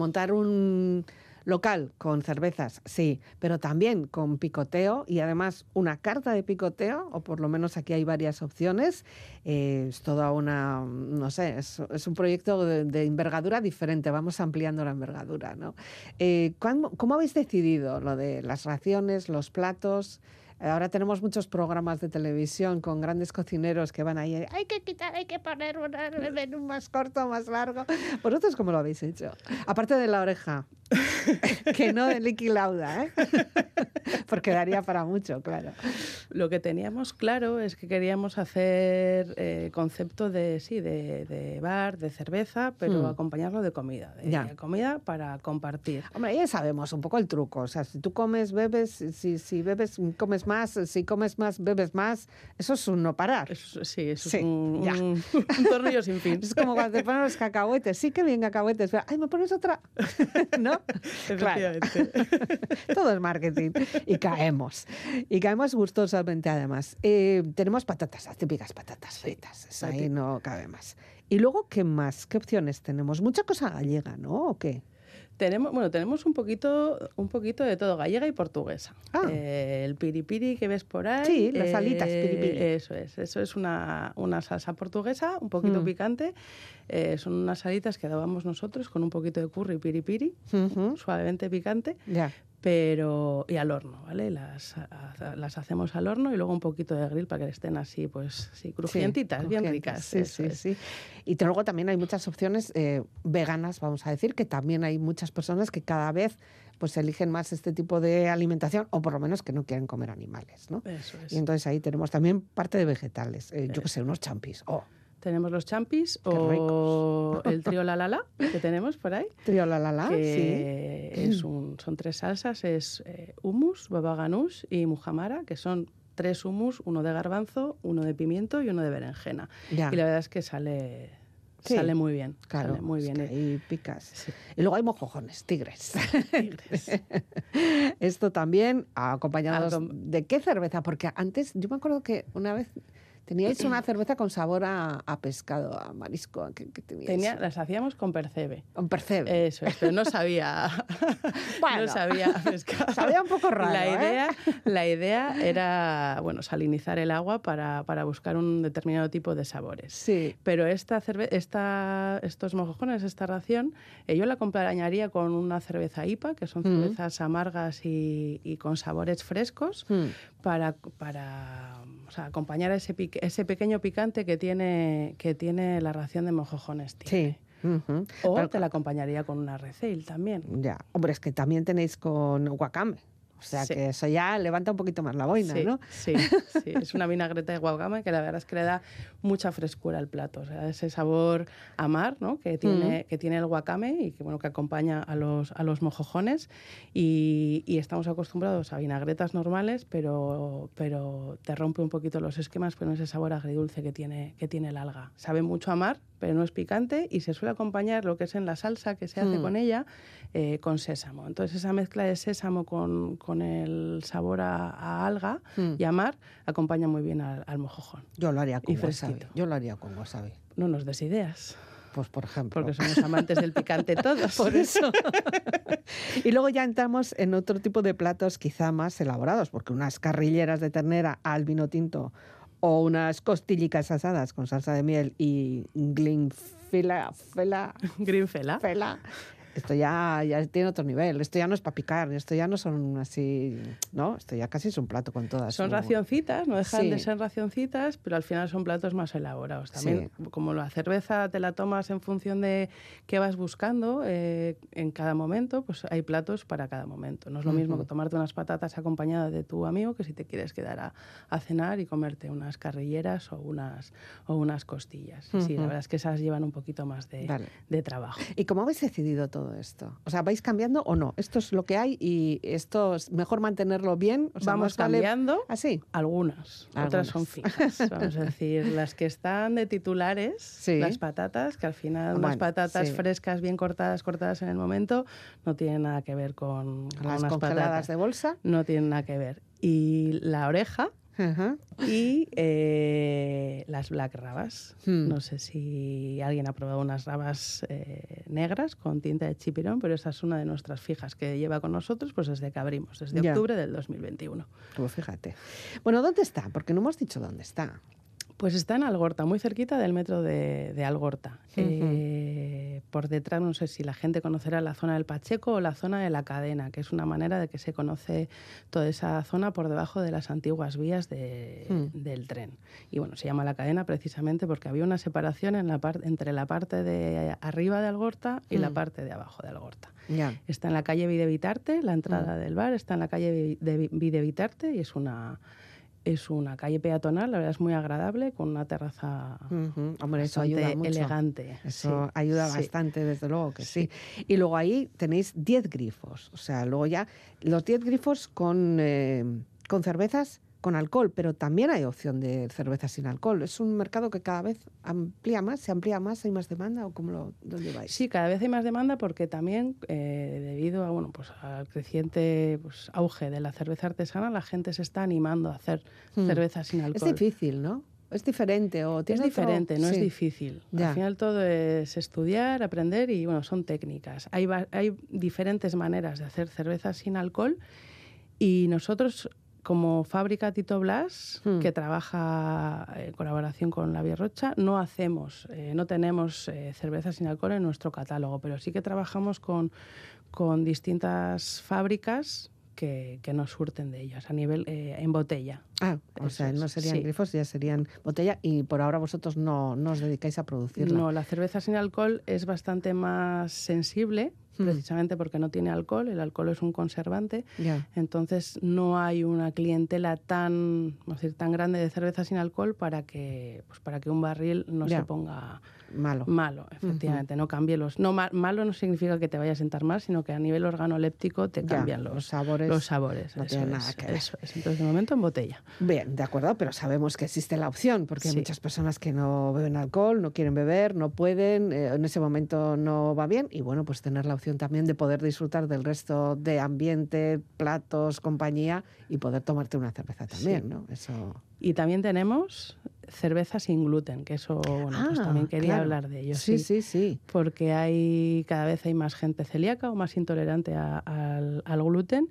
Speaker 2: Montar un local con cervezas, sí, pero también con picoteo y además una carta de picoteo, o por lo menos aquí hay varias opciones. eh, es toda una, no sé, es, es un proyecto de, envergadura diferente, vamos ampliando la envergadura, ¿no? Eh, ¿cuándo- ¿Cómo habéis decidido lo de las raciones, los platos? Ahora tenemos muchos programas de televisión con grandes cocineros que van ahí. Hay que quitar, hay que poner un menú más corto, más largo. ¿Vosotros cómo lo habéis hecho? Aparte de la oreja, que no de Licky Lauda, ¿eh? Porque daría para mucho, claro.
Speaker 3: Lo que teníamos claro es que queríamos hacer eh, concepto de sí, de, de bar, de cerveza, pero
Speaker 2: Hmm.
Speaker 3: acompañarlo de comida. De comida para compartir.
Speaker 2: Hombre, ya sabemos un poco el truco. O sea, si tú comes, bebes, si, si bebes, comes más, si comes más, bebes más. Eso es un no parar.
Speaker 3: Eso- sí, eso
Speaker 2: Sí,
Speaker 3: es un,
Speaker 2: ya.
Speaker 3: un- un tornillo sin fin.
Speaker 2: Es como cuando te ponen los cacahuetes. Sí que bien cacahuetes. pero, Ay, ¿me pones otra? ¿No? Claro.
Speaker 3: Efectivamente.
Speaker 2: Todo es marketing. Y caemos. Y caemos gustosamente, además. Eh, tenemos patatas, las típicas patatas fritas. Eso ahí no cabe más. Y luego, ¿qué más? ¿Qué opciones tenemos? Mucha cosa gallega, ¿no? ¿O qué?
Speaker 3: Tenemos, bueno, tenemos un poquito, un poquito de todo, gallega y portuguesa.
Speaker 2: Ah.
Speaker 3: Eh, el piripiri que ves por ahí.
Speaker 2: Sí, las alitas,
Speaker 3: eh,
Speaker 2: piripiri.
Speaker 3: Eso es, eso es una, una salsa portuguesa, un poquito
Speaker 2: Mm.
Speaker 3: picante. Eh, son unas alitas que dábamos nosotros con un poquito de curry piripiri,
Speaker 2: Ujú.
Speaker 3: suavemente picante,
Speaker 2: Ya.
Speaker 3: Pero y al horno, ¿vale? Las, las hacemos al horno y luego un poquito de grill para que estén así, pues sí, crujientitas,
Speaker 2: Sí,
Speaker 3: bien ricas.
Speaker 2: Sí, sí,
Speaker 3: es.
Speaker 2: sí. Y luego también hay muchas opciones eh, veganas, vamos a decir, que también hay muchas personas que cada vez pues eligen más este tipo de alimentación o por lo menos que no quieren comer animales, ¿no?
Speaker 3: Eso es.
Speaker 2: Y entonces ahí tenemos también parte de vegetales, eh, yo qué sé, unos champis. Oh,
Speaker 3: Tenemos los champis o el trío la la la que tenemos por ahí.
Speaker 2: trio la la la, sí.
Speaker 3: que es un- son tres salsas, es eh, hummus, baba ganoush y muhamara, que son tres hummus, uno de garbanzo, uno de pimiento y uno de berenjena.
Speaker 2: Ya.
Speaker 3: Y la verdad es que sale,
Speaker 2: Sí,
Speaker 3: sale muy bien.
Speaker 2: Claro,
Speaker 3: sale muy
Speaker 2: es
Speaker 3: bien.
Speaker 2: que
Speaker 3: eh.
Speaker 2: ahí picas.
Speaker 3: Sí.
Speaker 2: Y luego hay mojojones, tigres.
Speaker 3: Tigres.
Speaker 2: Esto también acompañados
Speaker 3: Acom-
Speaker 2: de qué cerveza, porque antes yo me acuerdo que una vez teníais una cerveza con sabor a, a pescado, a marisco, que, que teníais?
Speaker 3: Tenía, las hacíamos con percebe.
Speaker 2: un percebe.
Speaker 3: Eso es, pero no sabía,
Speaker 2: Bueno.
Speaker 3: no sabía pescar.
Speaker 2: Sabía un poco raro,
Speaker 3: La
Speaker 2: ¿eh?
Speaker 3: idea, la idea era, bueno, salinizar el agua para, para buscar un determinado tipo de sabores.
Speaker 2: Sí.
Speaker 3: Pero esta cerve esta, estos mojojones, esta ración, eh, yo la acompañaría con una cerveza IPA, que son
Speaker 2: Mm.
Speaker 3: cervezas amargas y, y con sabores frescos,
Speaker 2: Mm.
Speaker 3: para, para o sea, acompañar ese, pique- ese pequeño picante que tiene, que tiene la ración de mojojones. tiene.
Speaker 2: Sí.
Speaker 3: O
Speaker 2: Pero-
Speaker 3: te la acompañaría con una receil también.
Speaker 2: Ya, hombre, es que también tenéis con guacame. O sea
Speaker 3: Sí.
Speaker 2: que eso ya levanta un poquito más la boina,
Speaker 3: sí,
Speaker 2: ¿no?
Speaker 3: Sí, sí, es una vinagreta de guacame que la verdad es que le da mucha frescura al plato. O sea, ese sabor a mar ¿no? que, tiene, que tiene el guacame y que, bueno, que acompaña a los, a los mojojones. Y, y estamos acostumbrados a vinagretas normales, pero, pero te rompe un poquito los esquemas con ese sabor agridulce que tiene, que tiene el alga. Sabe mucho a mar, pero no es picante y se suele acompañar lo que es en la salsa que se hace
Speaker 2: Mm.
Speaker 3: con ella eh, con sésamo. Entonces esa mezcla de sésamo con, con el sabor a, a alga
Speaker 2: Mm.
Speaker 3: y a mar acompaña muy bien al, al mojojón.
Speaker 2: Yo lo haría con
Speaker 3: Y
Speaker 2: wasabi.
Speaker 3: fresquito.
Speaker 2: Yo lo haría con wasabi.
Speaker 3: No nos des ideas,
Speaker 2: Pues por ejemplo.
Speaker 3: porque somos amantes del picante todos.
Speaker 2: Por eso. y luego ya entramos en otro tipo de platos quizá más elaborados, porque unas carrilleras de ternera al vino tinto o unas costillicas asadas con salsa de miel y glinfila, fela,
Speaker 3: Greenfella.
Speaker 2: fela. Esto ya, ya tiene otro nivel. Esto ya no es para picar. Esto ya no son así. No, esto ya casi es un plato con todas.
Speaker 3: Son
Speaker 2: su-
Speaker 3: racioncitas, no dejan de
Speaker 2: Sí.
Speaker 3: ser racioncitas, pero al final son platos más elaborados. También, como la cerveza te la tomas en función de qué vas buscando eh, en cada momento, pues hay platos para cada momento. No es lo mismo que tomarte unas patatas acompañadas de tu amigo que si te quieres quedar a, a cenar y comerte unas carrilleras o unas, o unas costillas. Sí, la verdad es que esas llevan un poquito más de,
Speaker 2: Vale.
Speaker 3: de trabajo.
Speaker 2: ¿Y cómo habéis decidido todo esto? O sea, ¿vais cambiando o no? Esto es lo que hay y esto es mejor mantenerlo bien. O sea,
Speaker 3: Vamos cambiando.
Speaker 2: Así.
Speaker 3: Algunas, otras son fijas. Vamos a decir, las que están de titulares,
Speaker 2: Sí.
Speaker 3: las patatas, que al final
Speaker 2: Bueno,
Speaker 3: patatas
Speaker 2: sí.
Speaker 3: frescas, bien cortadas, cortadas en el momento, no tienen nada que ver con, con
Speaker 2: Las
Speaker 3: unas
Speaker 2: congeladas
Speaker 3: patatas.
Speaker 2: de bolsa.
Speaker 3: No tienen nada que ver. Y la oreja
Speaker 2: Ajá.
Speaker 3: y eh, las black rabas.
Speaker 2: Hmm.
Speaker 3: No sé si alguien ha probado unas rabas eh, negras con tinta de chipirón, pero esa es una de nuestras fijas que lleva con nosotros pues desde que abrimos, desde
Speaker 2: Ya.
Speaker 3: octubre del 2021.
Speaker 2: Pues fíjate. Bueno, ¿dónde está? Porque no hemos dicho dónde está.
Speaker 3: Pues está en Algorta, muy cerquita del metro de, de Algorta. Eh, por detrás, no sé si la gente conocerá la zona del Pacheco o la zona de la cadena, que es una manera de que se conoce toda esa zona por debajo de las antiguas vías de-
Speaker 2: Mm.
Speaker 3: del tren. Y bueno, se llama la cadena precisamente porque había una separación en la par- entre la parte de arriba de Algorta y la
Speaker 2: Mm.
Speaker 3: parte de abajo de Algorta. Está en la calle Videvitarte, la entrada
Speaker 2: Mm.
Speaker 3: del bar está en la calle Vi- de Videvitarte y es una, es una calle peatonal, la verdad es muy agradable, con una terraza.
Speaker 2: Hombre, eso ayuda mucho.
Speaker 3: elegante.
Speaker 2: Eso
Speaker 3: sí,
Speaker 2: ayuda
Speaker 3: sí.
Speaker 2: bastante, desde luego que sí. Y luego ahí tenéis 10 grifos. O sea, luego ya los 10 grifos con, eh, con cervezas con alcohol, pero también hay opción de cervezas sin alcohol. Es un mercado que cada vez amplía más, se amplía más, hay más demanda o cómo lo dónde vais.
Speaker 3: Sí, cada vez hay más demanda porque también eh, debido a, bueno, pues al creciente pues, auge de la cerveza artesana, la gente se está animando a hacer
Speaker 2: Hmm.
Speaker 3: cerveza sin
Speaker 2: Es
Speaker 3: alcohol.
Speaker 2: difícil, ¿no? Es diferente o
Speaker 3: Es
Speaker 2: tiene otro-
Speaker 3: diferente, no es difícil.
Speaker 2: Ya.
Speaker 3: Al final todo es estudiar, aprender y bueno, son técnicas. Hay, hay diferentes maneras de hacer cerveza sin alcohol y nosotros como fábrica Tito Blas,
Speaker 2: Hmm.
Speaker 3: que trabaja en colaboración con la Bierrocha, no hacemos, eh, no tenemos eh, cerveza sin alcohol en nuestro catálogo, pero sí que trabajamos con, con distintas fábricas que, que nos surten de ellas a nivel eh, en botella.
Speaker 2: Ah, o
Speaker 3: Eso
Speaker 2: sea,
Speaker 3: es,
Speaker 2: no serían
Speaker 3: sí.
Speaker 2: grifos, ya serían botella y por ahora vosotros no, no os dedicáis a producirla.
Speaker 3: No, la cerveza sin alcohol es bastante más sensible,
Speaker 2: Hmm.
Speaker 3: precisamente porque no tiene alcohol. El alcohol es un conservante. Entonces no hay una clientela tan, vamos a decir, tan grande de cerveza sin alcohol para que, pues para que un barril no se ponga
Speaker 2: Malo.
Speaker 3: malo, efectivamente, no cambie los. No, ma- malo no significa que te vaya a sentar mal, sino que a nivel organoléptico te cambian
Speaker 2: los
Speaker 3: los,
Speaker 2: sabores
Speaker 3: Los sabores,
Speaker 2: no
Speaker 3: eso es,
Speaker 2: nada que ver.
Speaker 3: eso es. Entonces, de momento en botella.
Speaker 2: Bien, de acuerdo, pero sabemos que existe la opción, porque hay muchas personas que no beben alcohol, no quieren beber, no pueden, eh, en ese momento no va bien, y bueno, pues tener la opción también de poder disfrutar del resto de ambiente, platos, compañía, y poder tomarte una cerveza también,
Speaker 3: Sí.
Speaker 2: ¿no? Eso.
Speaker 3: Y también tenemos cerveza sin gluten, que eso, bueno, pues
Speaker 2: Ah,
Speaker 3: también quería
Speaker 2: claro.
Speaker 3: hablar de ello.
Speaker 2: Sí, sí, sí.
Speaker 3: porque hay cada vez hay más gente celíaca o más intolerante a- al, al gluten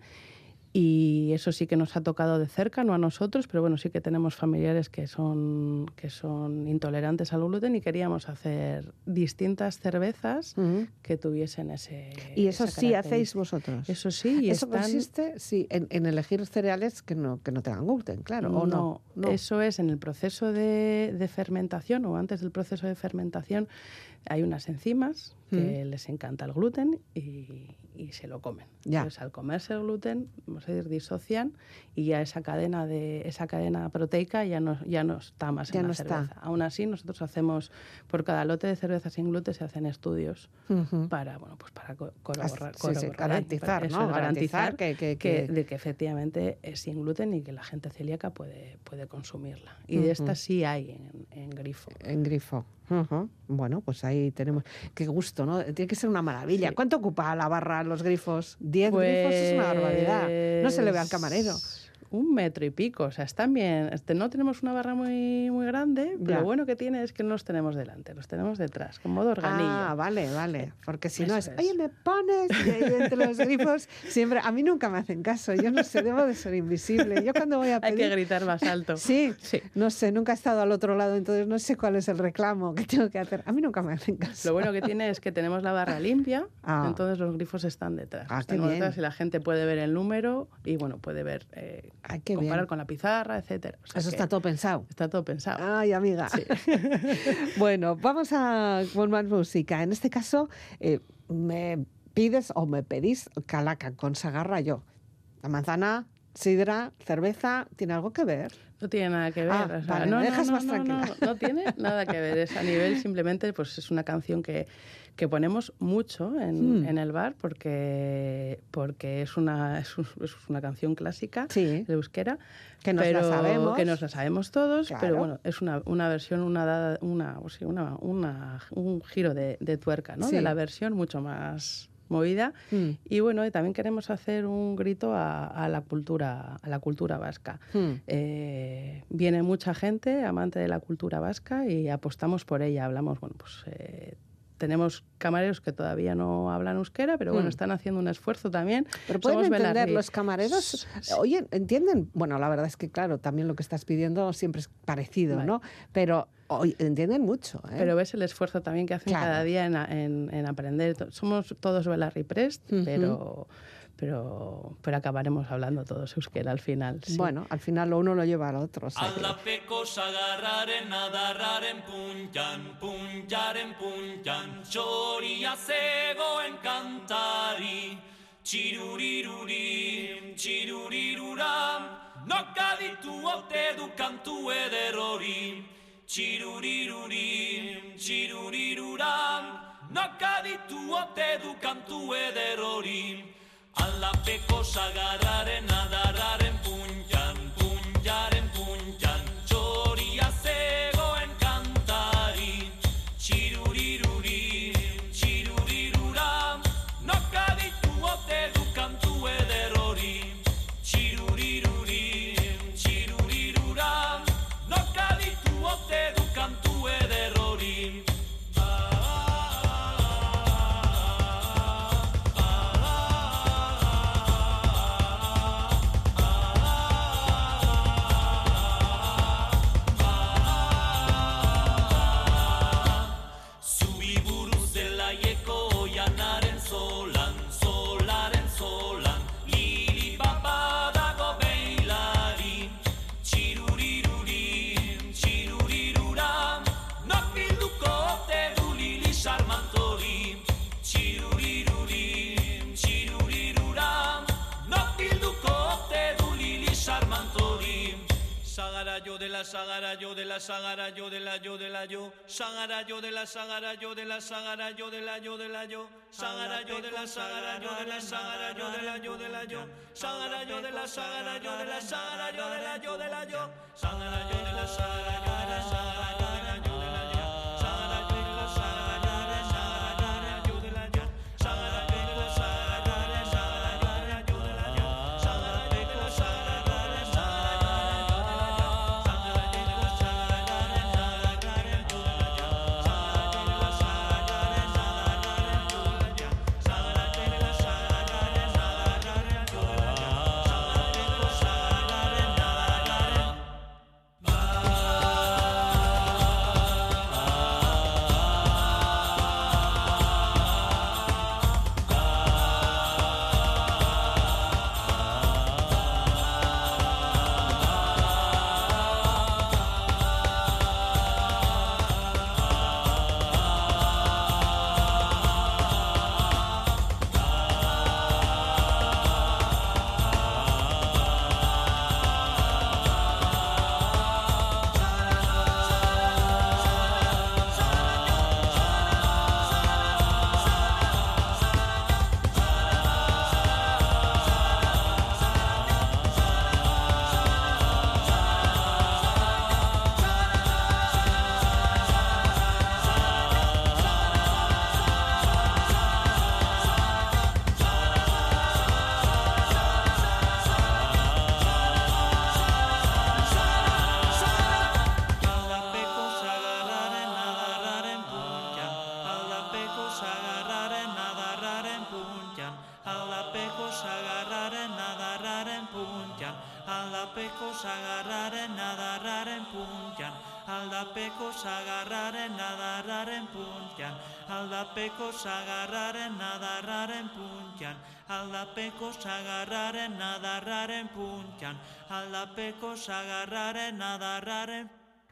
Speaker 3: y eso sí que nos ha tocado de cerca, no a nosotros, pero bueno, sí que tenemos familiares que son, que son intolerantes al gluten y queríamos hacer distintas cervezas que tuviesen ese...
Speaker 2: Y eso sí hacéis vosotros.
Speaker 3: Eso sí, y
Speaker 2: Eso
Speaker 3: están...
Speaker 2: consiste, sí, en, en elegir cereales que no, que no tengan gluten, claro, o no. no.
Speaker 3: Eso es en el proceso de, de fermentación o antes del proceso de fermentación hay unas enzimas que les encanta el gluten y, y se lo comen.
Speaker 2: Ya.
Speaker 3: Entonces al comerse el gluten, vamos a decir, disocian y ya esa cadena de esa cadena proteica ya no, ya no está más
Speaker 2: Ya
Speaker 3: en
Speaker 2: no
Speaker 3: la
Speaker 2: está.
Speaker 3: cerveza. Aún así nosotros hacemos por cada lote de cerveza sin gluten se hacen estudios para bueno pues para co- corroborar,
Speaker 2: sí, garantizar,
Speaker 3: eso
Speaker 2: ¿no? Garantizar
Speaker 3: garantizar
Speaker 2: que- que-
Speaker 3: que-
Speaker 2: que-
Speaker 3: de que efectivamente es sin gluten y que la gente celíaca puede, puede consumirla. Y de
Speaker 2: Ujú.
Speaker 3: estas sí hay en, en grifo.
Speaker 2: En grifo. Ujú. Bueno, pues ahí tenemos. Qué gusto, ¿no? Tiene que ser una maravilla.
Speaker 3: Sí.
Speaker 2: ¿Cuánto ocupa la barra los grifos? ¿Diez grifos es una barbaridad. No se le ve al camarero.
Speaker 3: Un metro y pico, o sea, están bien. Este, no tenemos una barra muy, muy grande, pero lo bueno que tiene es que no los tenemos delante, los tenemos detrás, con modo organillo.
Speaker 2: Ah, vale, vale. Porque si no es,
Speaker 3: Eso
Speaker 2: oye, me pones y ahí entre los grifos, siempre, a mí nunca me hacen caso. Yo no sé, debo de ser invisible. Yo cuando voy a
Speaker 3: Hay
Speaker 2: pedir...
Speaker 3: que gritar más alto.
Speaker 2: Sí,
Speaker 3: Sí.
Speaker 2: no sé, nunca he estado al otro lado, entonces no sé cuál es el reclamo que tengo que hacer. A mí nunca me hacen caso.
Speaker 3: Lo bueno que tiene es que tenemos la barra limpia,
Speaker 2: Ah.
Speaker 3: entonces los grifos están detrás.
Speaker 2: Ah, qué bien.
Speaker 3: detrás y la gente puede ver el número y bueno, puede ver, eh, Comparar
Speaker 2: bien.
Speaker 3: con la pizarra, etcétera. O sea
Speaker 2: Eso está todo pensado.
Speaker 3: está todo pensado.
Speaker 2: Ay, amiga. bueno, vamos a con más música. En este caso, eh, me pides o me pedís calaca con sagarrayo. La manzana, sidra, cerveza, ¿tiene algo que ver?
Speaker 3: No tiene nada que ver.
Speaker 2: Ah,
Speaker 3: o sea,
Speaker 2: vale,
Speaker 3: no,
Speaker 2: me
Speaker 3: no,
Speaker 2: dejas
Speaker 3: no,
Speaker 2: más
Speaker 3: no,
Speaker 2: tranquila.
Speaker 3: No, tiene nada que ver. Es a nivel simplemente, pues es una canción que, que ponemos mucho en,
Speaker 2: Hmm.
Speaker 3: en el bar porque, porque es, una, es, un- es una canción clásica
Speaker 2: Sí.
Speaker 3: de euskera.
Speaker 2: Que nos la sabemos.
Speaker 3: Que nos la sabemos todos,
Speaker 2: Claro.
Speaker 3: pero bueno, es una, una versión, una, dada- una, una, una- un giro de, de tuerca, ¿no?
Speaker 2: Sí.
Speaker 3: De la versión mucho más movida.
Speaker 2: Mm.
Speaker 3: Y bueno, y también queremos hacer un grito a, a la cultura, a la cultura vasca.
Speaker 2: Hmm.
Speaker 3: Eh, viene mucha gente amante de la cultura vasca y apostamos por ella. Hablamos, bueno, pues eh, tenemos camareros que todavía no hablan euskera, pero bueno,
Speaker 2: Mm.
Speaker 3: están haciendo un esfuerzo también.
Speaker 2: Pero pueden
Speaker 3: Somos
Speaker 2: entender
Speaker 3: Belarri.
Speaker 2: los camareros. Oye, ¿entienden? Bueno, la verdad es que, claro, también lo que estás pidiendo siempre es parecido,
Speaker 3: Vale.
Speaker 2: ¿no? Pero oye, entienden mucho. ¿eh?
Speaker 3: Pero ves el esfuerzo también que hacen
Speaker 2: Claro.
Speaker 3: cada día en, en- en aprender. Somos todos Belarri Prest, pero, pero, pero acabaremos hablando todos euskera al final. sí.
Speaker 2: Bueno, al final lo uno lo lleva al otro. o sea que-
Speaker 7: Aldapeko sagarraren adarraren puntan, puntaren puntan, txoria zegoen kantari. Txiruriruri, txirurirura, noka ditu ote du kantu eder hori. Txiruriruri, txirurirura, noka ditu ote du kantu eder Alapeko sagarraren adarraren sagara yo de la sagara yo de la yo de la yo sagara yo de la sagara yo de la sagara yo de la yo de la yo sagara yo de la sagara yo de la sagara yo de la yo de la yo sagara yo de la sagara yo de la sagara yo de la yo de la yo sagara yo de la sagara yo de la sagara
Speaker 8: adarraren puntian, aldapeko sagarraren adarraren puntian, aldapeko sagarraren adarraren puntian, aldapeko sagarraren adarraren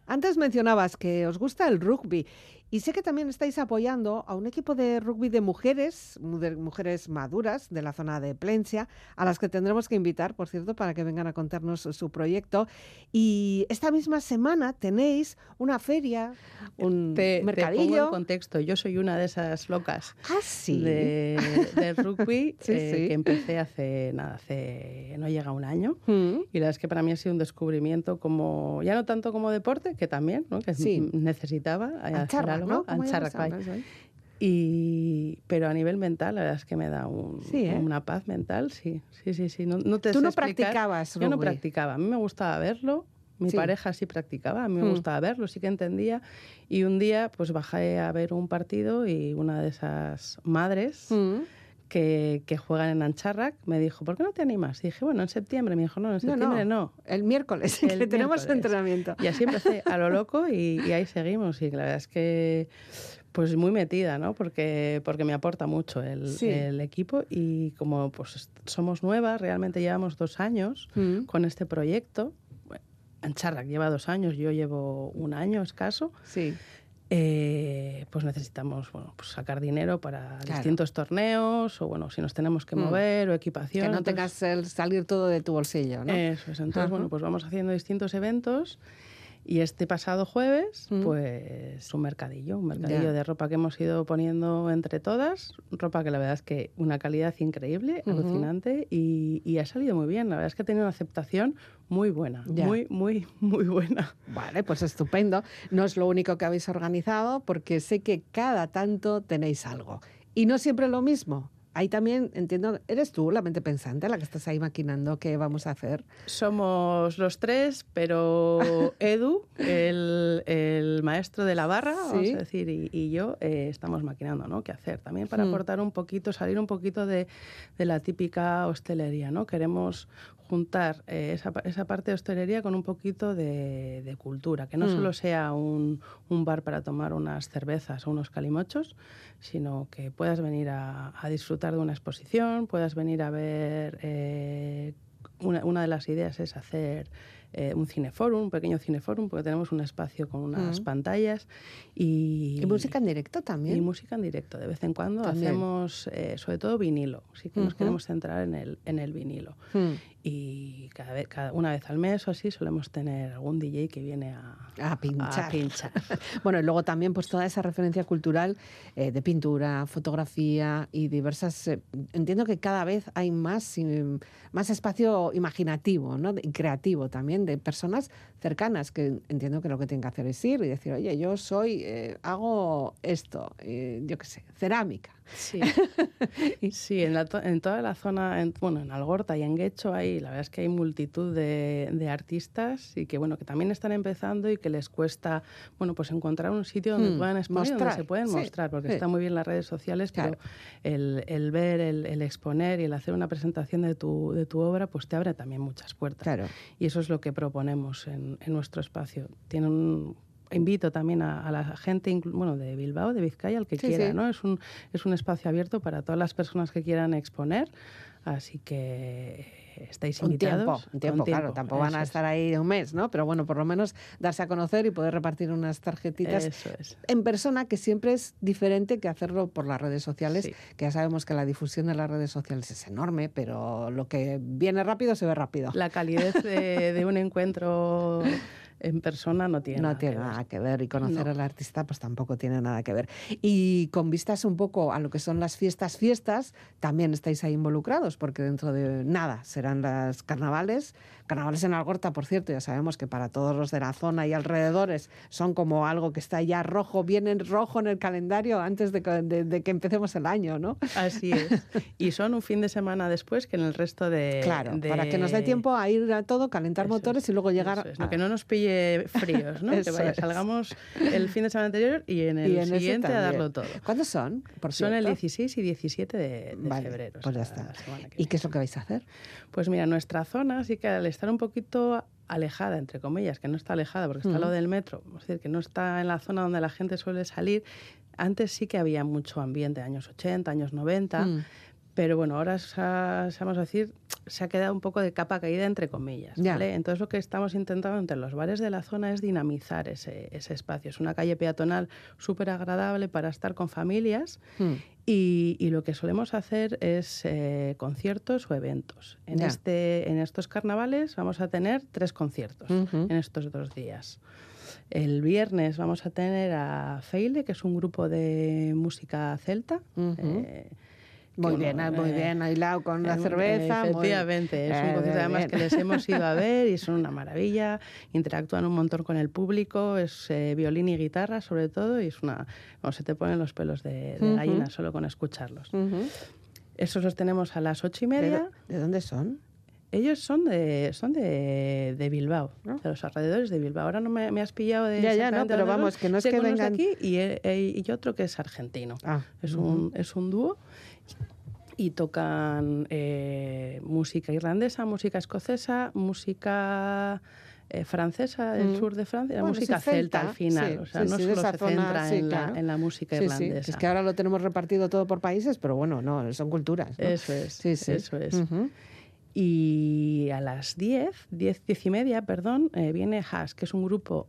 Speaker 2: Antes mencionabas que os gusta el rugby y sé que también estáis apoyando a un equipo de rugby de mujeres, mu- de mujeres maduras de la zona de Plencia, a las que tendremos que invitar, por cierto, para que vengan a contarnos su proyecto. Y esta misma semana tenéis una feria, un
Speaker 3: Te, te pongo en
Speaker 2: mercadillo.
Speaker 3: contexto. Yo soy una de esas locas
Speaker 2: ah, sí.
Speaker 3: de, rugby
Speaker 2: Sí,
Speaker 3: eh,
Speaker 2: sí.
Speaker 3: que empecé hace nada, hace no llega un año.
Speaker 2: Mm.
Speaker 3: Y la verdad es que para mí ha sido un descubrimiento como, ya no tanto como deporte, que también, ¿no? que necesitaba hacer Algo.
Speaker 2: ¿no? ¿eh?
Speaker 3: Y, pero a nivel mental, la verdad es que me da un-
Speaker 2: Sí, ¿eh?
Speaker 3: una paz mental, sí, sí, sí, sí. No, no te
Speaker 2: Tú no
Speaker 3: explicar.
Speaker 2: practicabas
Speaker 3: Yo no practicaba, a mí me gustaba verlo, mi
Speaker 2: Sí.
Speaker 3: pareja sí practicaba, a mí me
Speaker 2: Mm.
Speaker 3: gustaba verlo, sí que entendía. Y un día pues bajé a ver un partido y una de esas madres
Speaker 2: Mm.
Speaker 3: Que, que juegan en Ancharrak me dijo, ¿por qué no te animas? Y dije, bueno, en septiembre. Me dijo, no, en
Speaker 2: No,
Speaker 3: septiembre no.
Speaker 2: El miércoles,
Speaker 3: El
Speaker 2: que tenemos
Speaker 3: miércoles.
Speaker 2: entrenamiento.
Speaker 3: Y así empecé a lo loco y, y ahí seguimos. Y la verdad es que pues muy metida, ¿no? Porque, porque me aporta mucho el,
Speaker 2: Sí.
Speaker 3: el equipo y como pues somos nuevas, realmente llevamos dos años
Speaker 2: Mm.
Speaker 3: con este proyecto. Bueno, Ancharrak lleva dos años, yo llevo un año escaso.
Speaker 2: Sí.
Speaker 3: Eh, pues necesitamos bueno, pues sacar dinero para
Speaker 2: Claro.
Speaker 3: distintos torneos o bueno, si nos tenemos que
Speaker 2: Mm.
Speaker 3: mover o equipación.
Speaker 2: Que no
Speaker 3: entonces-
Speaker 2: tengas el salir todo de tu bolsillo, ¿no?
Speaker 3: eso es. Entonces,
Speaker 2: Ajá.
Speaker 3: bueno, pues vamos haciendo distintos eventos. Y este pasado jueves,
Speaker 2: Mm.
Speaker 3: pues un mercadillo, un mercadillo de ropa que hemos ido poniendo entre todas. Ropa que la verdad es que una calidad increíble, alucinante, y, y ha salido muy bien. La verdad es que ha tenido una aceptación muy buena, muy, muy, muy buena.
Speaker 2: Vale, pues estupendo. No es lo único que habéis organizado, porque sé que cada tanto tenéis algo. Y no siempre lo mismo. Ahí también entiendo, eres tú la mente pensante, la que estás ahí maquinando qué vamos a hacer.
Speaker 3: Somos los tres, pero Edu, el, el maestro de la barra, vamos
Speaker 2: Sí.
Speaker 3: a decir, y, y yo eh, estamos maquinando, ¿no? ¿Qué hacer? También para
Speaker 2: Hmm.
Speaker 3: aportar un poquito, salir un poquito de, de la típica hostelería, ¿no? Queremos juntar eh, esa, esa parte de hostelería con un poquito de, de cultura, que no
Speaker 2: Mm.
Speaker 3: solo sea un, un bar para tomar unas cervezas o unos calimochos, sino que puedas venir a, a disfrutar de una exposición, puedas venir a ver... eh, una, una de las ideas es hacer eh, un cineforum, un pequeño cineforum, porque tenemos un espacio con unas pantallas y,
Speaker 2: Y música en directo también.
Speaker 3: y música en directo. De vez en cuando
Speaker 2: También.
Speaker 3: hacemos, eh, sobre todo vinilo. Sí que nos queremos centrar en el, en el vinilo.
Speaker 2: Mm.
Speaker 3: Y cada vez, cada, una vez al mes o así solemos tener algún DJ que viene a,
Speaker 2: A pinchar.
Speaker 3: a pinchar.
Speaker 2: Bueno, y luego también pues toda esa referencia cultural eh, de pintura, fotografía y diversas... eh, entiendo que cada vez hay más, eh, más espacio imaginativo ¿no? y creativo también de personas cercanas que entiendo que lo que tienen que hacer es ir y decir, oye, yo soy, eh, hago esto, yo qué sé, cerámica.
Speaker 3: Sí, sí en, la to- en toda la zona, en- bueno, en Algorta y en Guecho hay, la verdad es que hay multitud de, de artistas y que, bueno, que también están empezando y que les cuesta, bueno, pues encontrar un sitio donde
Speaker 2: Mm,
Speaker 3: puedan exponer, donde
Speaker 2: mostrar,
Speaker 3: se pueden
Speaker 2: sí,
Speaker 3: mostrar, porque
Speaker 2: sí.
Speaker 3: está muy bien las redes sociales,
Speaker 2: Claro.
Speaker 3: pero el, el ver, el, el exponer y el hacer una presentación de tu, de tu obra, pues te abre también muchas puertas.
Speaker 2: Claro.
Speaker 3: Y eso es lo que proponemos en, en nuestro espacio. Tiene un, invito también a, a la gente bueno, de Bilbao, de Vizcaya, al que
Speaker 2: Sí,
Speaker 3: quiera.
Speaker 2: sí.
Speaker 3: ¿no? Es, un, es un espacio abierto para todas las personas que quieran exponer. Así que estáis
Speaker 2: Un
Speaker 3: invitados.
Speaker 2: tiempo, un
Speaker 3: con
Speaker 2: tiempo, claro,
Speaker 3: tiempo,
Speaker 2: tampoco van a estar ahí un mes, ¿no? Pero bueno, por lo menos darse a conocer y poder repartir unas tarjetitas
Speaker 3: Eso es.
Speaker 2: en persona, que siempre es diferente que hacerlo por las redes sociales,
Speaker 3: Sí.
Speaker 2: que ya sabemos que la difusión de las redes sociales es enorme, pero lo que viene rápido se ve rápido.
Speaker 3: La calidez de, de un encuentro en persona no tiene
Speaker 2: no
Speaker 3: nada
Speaker 2: tiene
Speaker 3: que ver.
Speaker 2: nada que ver y conocer
Speaker 3: No.
Speaker 2: al artista pues tampoco tiene nada que ver. Y con vistas un poco a lo que son las fiestas, fiestas, también estáis ahí involucrados porque dentro de nada serán las carnavales. Carnavales en Algorta, por cierto, ya sabemos que para todos los de la zona y alrededores son como algo que está ya rojo, viene en rojo en el calendario antes de, que- de- de que empecemos el año, ¿no?
Speaker 3: Así es. Y son un fin de semana después que en el resto de...
Speaker 2: claro,
Speaker 3: de-
Speaker 2: para que nos dé tiempo a ir a todo, calentar
Speaker 3: Eso
Speaker 2: motores
Speaker 3: es,
Speaker 2: y luego llegar
Speaker 3: eso es, no,
Speaker 2: a-
Speaker 3: que no nos pille fríos, ¿no? que vaya, salgamos el fin de semana anterior y en el
Speaker 2: y en ese
Speaker 3: siguiente a darlo todo.
Speaker 2: ¿Cuándo son? Por
Speaker 3: Son el
Speaker 2: cierto?
Speaker 3: 16 y 17 de,
Speaker 2: Vale,
Speaker 3: febrero.
Speaker 2: pues ya está. ¿Y qué es lo que vais a hacer?
Speaker 3: Pues mira, nuestra zona sí que al estar un poquito alejada, entre comillas, que no está alejada porque está
Speaker 2: Mm.
Speaker 3: lo del metro, es decir, que no está en la zona donde la gente suele salir, antes sí que había mucho ambiente, años 80, años 90,
Speaker 2: Mm.
Speaker 3: Pero bueno, ahora, se ha- se- vamos a decir, se ha quedado un poco de capa caída, entre comillas. ¿vale? Entonces lo que estamos intentando entre los bares de la zona es dinamizar ese, ese espacio. Es una calle peatonal súper agradable para estar con familias
Speaker 2: Mm.
Speaker 3: y, y lo que solemos hacer es eh, conciertos o eventos. En, este, en estos carnavales vamos a tener tres conciertos en estos dos días. El viernes vamos a tener a Feile, que es un grupo de música celta. Eh,
Speaker 2: Muy bien,
Speaker 3: bueno,
Speaker 2: muy
Speaker 3: eh,
Speaker 2: bien, aislado con la
Speaker 3: eh,
Speaker 2: cerveza. muy-
Speaker 3: Efectivamente, es
Speaker 2: Eh,
Speaker 3: un concierto
Speaker 2: bien,
Speaker 3: además
Speaker 2: bien.
Speaker 3: que les hemos ido a ver y son una maravilla. Interactúan un montón con el público, es eh, violín y guitarra sobre todo y es una, vamos, se te ponen los pelos de, de
Speaker 2: Ujú.
Speaker 3: gallina solo con escucharlos.
Speaker 2: Ujú.
Speaker 3: Esos los tenemos a las ocho y
Speaker 2: ¿De,
Speaker 3: media.
Speaker 2: dó- de dónde son?
Speaker 3: Ellos son de son de, de Bilbao,
Speaker 2: Ah.
Speaker 3: de los alrededores de Bilbao. Ahora no me, me has pillado de
Speaker 2: Ya, ya, no, pero vamos, que no es que
Speaker 3: de
Speaker 2: vengan-
Speaker 3: aquí y, eh, y otro que es argentino.
Speaker 2: Ah,
Speaker 3: Es un, es un dúo y tocan eh, música irlandesa, música escocesa, música eh, francesa del
Speaker 2: Mm.
Speaker 3: sur de Francia, la música celta, al final.
Speaker 2: sí,
Speaker 3: o sea,
Speaker 2: sí,
Speaker 3: no
Speaker 2: sí,
Speaker 3: solo se
Speaker 2: zona,
Speaker 3: centra en, la, en la música irlandesa.
Speaker 2: Es que ahora lo tenemos repartido todo por países, pero bueno, no, son culturas. ¿no?
Speaker 3: Eso es, eso es. Y a las 10, 10, 10 y media, perdón, eh, viene Hash, que es un grupo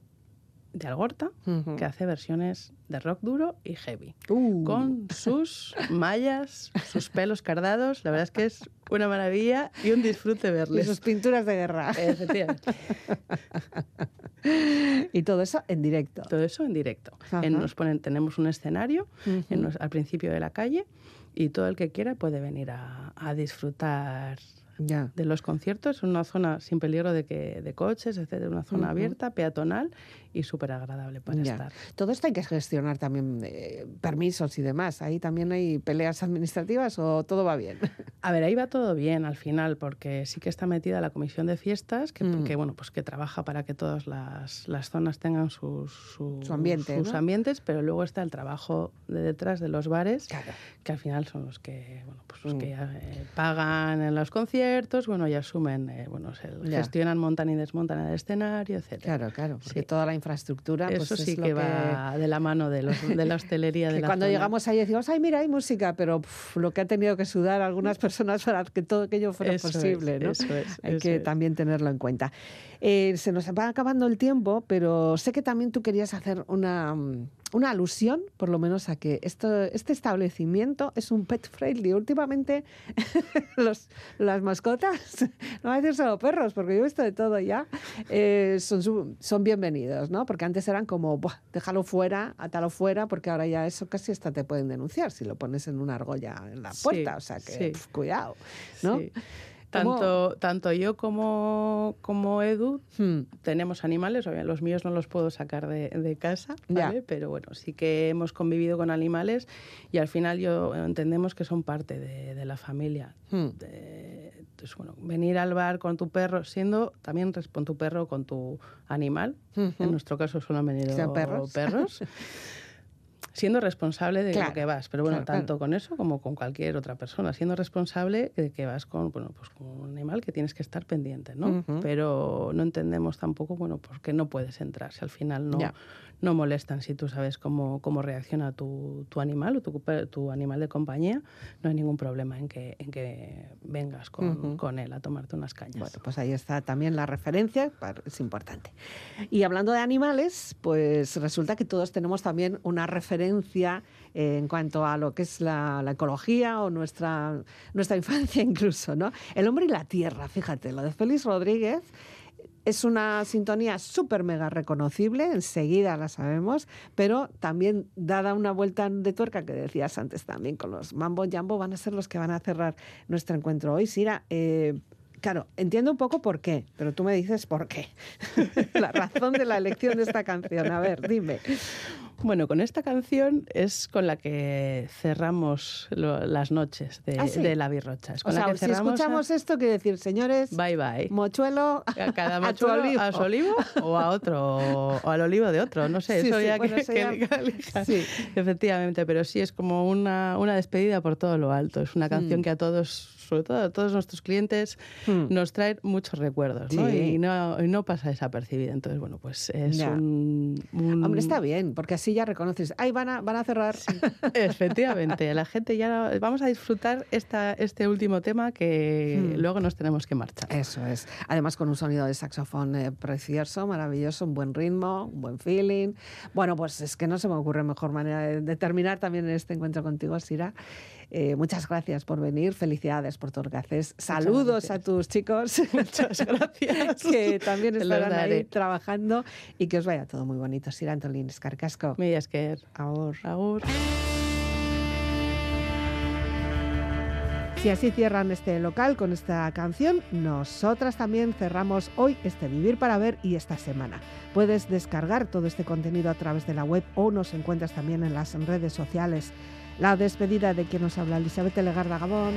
Speaker 3: de Algorta que hace versiones de rock duro y heavy.
Speaker 2: Uh.
Speaker 3: Con sus mallas, sus pelos cardados. La verdad es que es una maravilla y un disfrute
Speaker 2: Y
Speaker 3: verles.
Speaker 2: sus pinturas de guerra.
Speaker 3: Efectivamente.
Speaker 2: y todo eso en directo.
Speaker 3: Todo eso en directo. En- nos ponen, tenemos un escenario en al principio de la calle y todo el que quiera puede venir a, a disfrutar De los conciertos. Una zona sin peligro de, que, de coches, etcétera, una zona abierta, peatonal y súper agradable para estar.
Speaker 2: Todo esto hay que gestionar también eh, permisos y demás. Ahí también hay peleas administrativas o todo va bien.
Speaker 3: A ver, ahí va todo bien al final, porque sí que está metida la comisión de fiestas, que,
Speaker 2: Mm.
Speaker 3: que, bueno, pues que trabaja para que todas las, las zonas tengan sus, su-
Speaker 2: Su ambiente,
Speaker 3: sus
Speaker 2: ¿no?
Speaker 3: ambientes, pero luego está el trabajo de detrás de los bares,
Speaker 2: Claro.
Speaker 3: que al final son los que, bueno, pues los
Speaker 2: Mm.
Speaker 3: que eh, pagan en los conciertos, bueno, y asumen, eh, bueno, se
Speaker 2: Ya.
Speaker 3: gestionan, montan y desmontan el escenario, etcétera.
Speaker 2: Claro, claro, porque
Speaker 3: Sí.
Speaker 2: toda la infraestructura pues
Speaker 3: Eso
Speaker 2: es
Speaker 3: sí
Speaker 2: lo
Speaker 3: que, va de la mano de, los, de la hostelería de la
Speaker 2: cuando
Speaker 3: zona.
Speaker 2: llegamos ahí decimos, ay, mira, hay música, pero lo que ha tenido que sudar algunas personas para que todo aquello fuera
Speaker 3: Eso es,
Speaker 2: posible, ¿no?
Speaker 3: eso es,
Speaker 2: hay
Speaker 3: eso
Speaker 2: que
Speaker 3: es.
Speaker 2: también tenerlo en cuenta. Eh, se nos va acabando el tiempo, pero sé que también tú querías hacer una, mm, una alusión, por lo menos, a que esto, este establecimiento es un pet friendly. Últimamente los, las mascotas, no voy a decir solo perros, porque yo he visto de todo ya, eh, son, son bienvenidos, ¿no? Porque antes eran como, "Buah, déjalo fuera, atalo fuera, porque ahora ya eso casi hasta te pueden denunciar si lo pones en una argolla en la
Speaker 3: Sí,
Speaker 2: puerta. o sea que,
Speaker 3: sí.
Speaker 2: pf, cuidado, ¿no?
Speaker 3: Sí. Tanto, tanto yo como, como Edu
Speaker 2: Hmm.
Speaker 3: tenemos animales, obviamente los míos no los puedo sacar de, de casa, pero bueno, sí que hemos convivido con animales y al final yo entendemos que son parte de, de la familia.
Speaker 2: Hmm.
Speaker 3: De- entonces, bueno, venir al bar con tu perro, siendo también con tu perro con tu animal, en nuestro caso solo han venido
Speaker 2: perros,
Speaker 3: siendo responsable de
Speaker 2: Claro,
Speaker 3: lo que vas. Pero bueno,
Speaker 2: claro, claro.
Speaker 3: tanto con eso como con cualquier otra persona, siendo responsable de que vas con, bueno, pues con un animal que tienes que estar pendiente, ¿no? Pero no entendemos tampoco, bueno, pues que no puedes entrar, si al final no,
Speaker 2: Ya.
Speaker 3: no molestan, si tú sabes cómo, cómo reacciona tu, tu animal o tu, tu animal de compañía, no hay ningún problema en que, en que vengas con, con él a tomarte unas cañas.
Speaker 2: Bueno, pues ahí está también la referencia, es importante. Y hablando de animales, pues resulta que todos tenemos también una referencia eh, en cuanto a lo que es la, la ecología o nuestra, nuestra infancia incluso, ¿no? El hombre y la tierra, fíjate, lo de Félix Rodríguez es una sintonía súper mega reconocible, enseguida la sabemos, pero también dada una vuelta de tuerca que decías antes también con los Mambo Jambo van a ser los que van a cerrar nuestro encuentro hoy. Sira, eh, claro, entiendo un poco por qué, pero tú me dices por qué. la razón de la elección de esta canción. A ver, dime.
Speaker 3: Bueno, con esta canción es con la que cerramos lo- las noches de,
Speaker 2: ¿Ah, sí?
Speaker 3: de la birrocha. Es
Speaker 2: O
Speaker 3: con la
Speaker 2: sea,
Speaker 3: que
Speaker 2: si escuchamos
Speaker 3: a-
Speaker 2: esto, quiere decir, señores,
Speaker 3: Bye bye.
Speaker 2: mochuelo
Speaker 3: A cada
Speaker 2: a tu
Speaker 3: machuelo,
Speaker 2: olivo.
Speaker 3: a su olivo o a otro, o al olivo de otro, no sé,
Speaker 2: Sí,
Speaker 3: eso
Speaker 2: sí,
Speaker 3: ya
Speaker 2: bueno,
Speaker 3: que.
Speaker 2: Sí.
Speaker 3: Efectivamente, pero sí es como una, una despedida por todo lo alto. Es una canción
Speaker 2: Mm.
Speaker 3: que a todos, sobre todo a todos nuestros clientes,
Speaker 2: Hmm.
Speaker 3: nos trae muchos recuerdos, ¿no?
Speaker 2: Sí.
Speaker 3: Y, no, y no pasa desapercibida. Entonces, bueno, pues es un, un-
Speaker 2: Hombre, está bien, porque así ya reconoces. Ay, van a, van a cerrar.
Speaker 3: Efectivamente, la gente ya vamos a disfrutar esta, este último tema que
Speaker 2: Hmm.
Speaker 3: luego nos tenemos que marchar.
Speaker 2: Eso es. Además, con un sonido de saxofón eh, precioso, maravilloso, un buen ritmo, un buen feeling. Bueno, pues es que no se me ocurre mejor manera de, de terminar también este encuentro contigo, Sira. Eh, muchas gracias por venir, felicidades por que haces. Saludos a tus chicos.
Speaker 3: Muchas gracias.
Speaker 2: que también estarán ahí trabajando y que os vaya todo muy bonito. Sira Antolín, Escarcasco.
Speaker 3: Mi Esker. Agur.
Speaker 2: Si así cierran este local con esta canción, nosotras también cerramos hoy este Vivir para Ver y esta semana. Puedes descargar todo este contenido a través de la web o nos encuentras también en las redes sociales. La despedida de quien nos habla Elizabeth Legarda Gabón.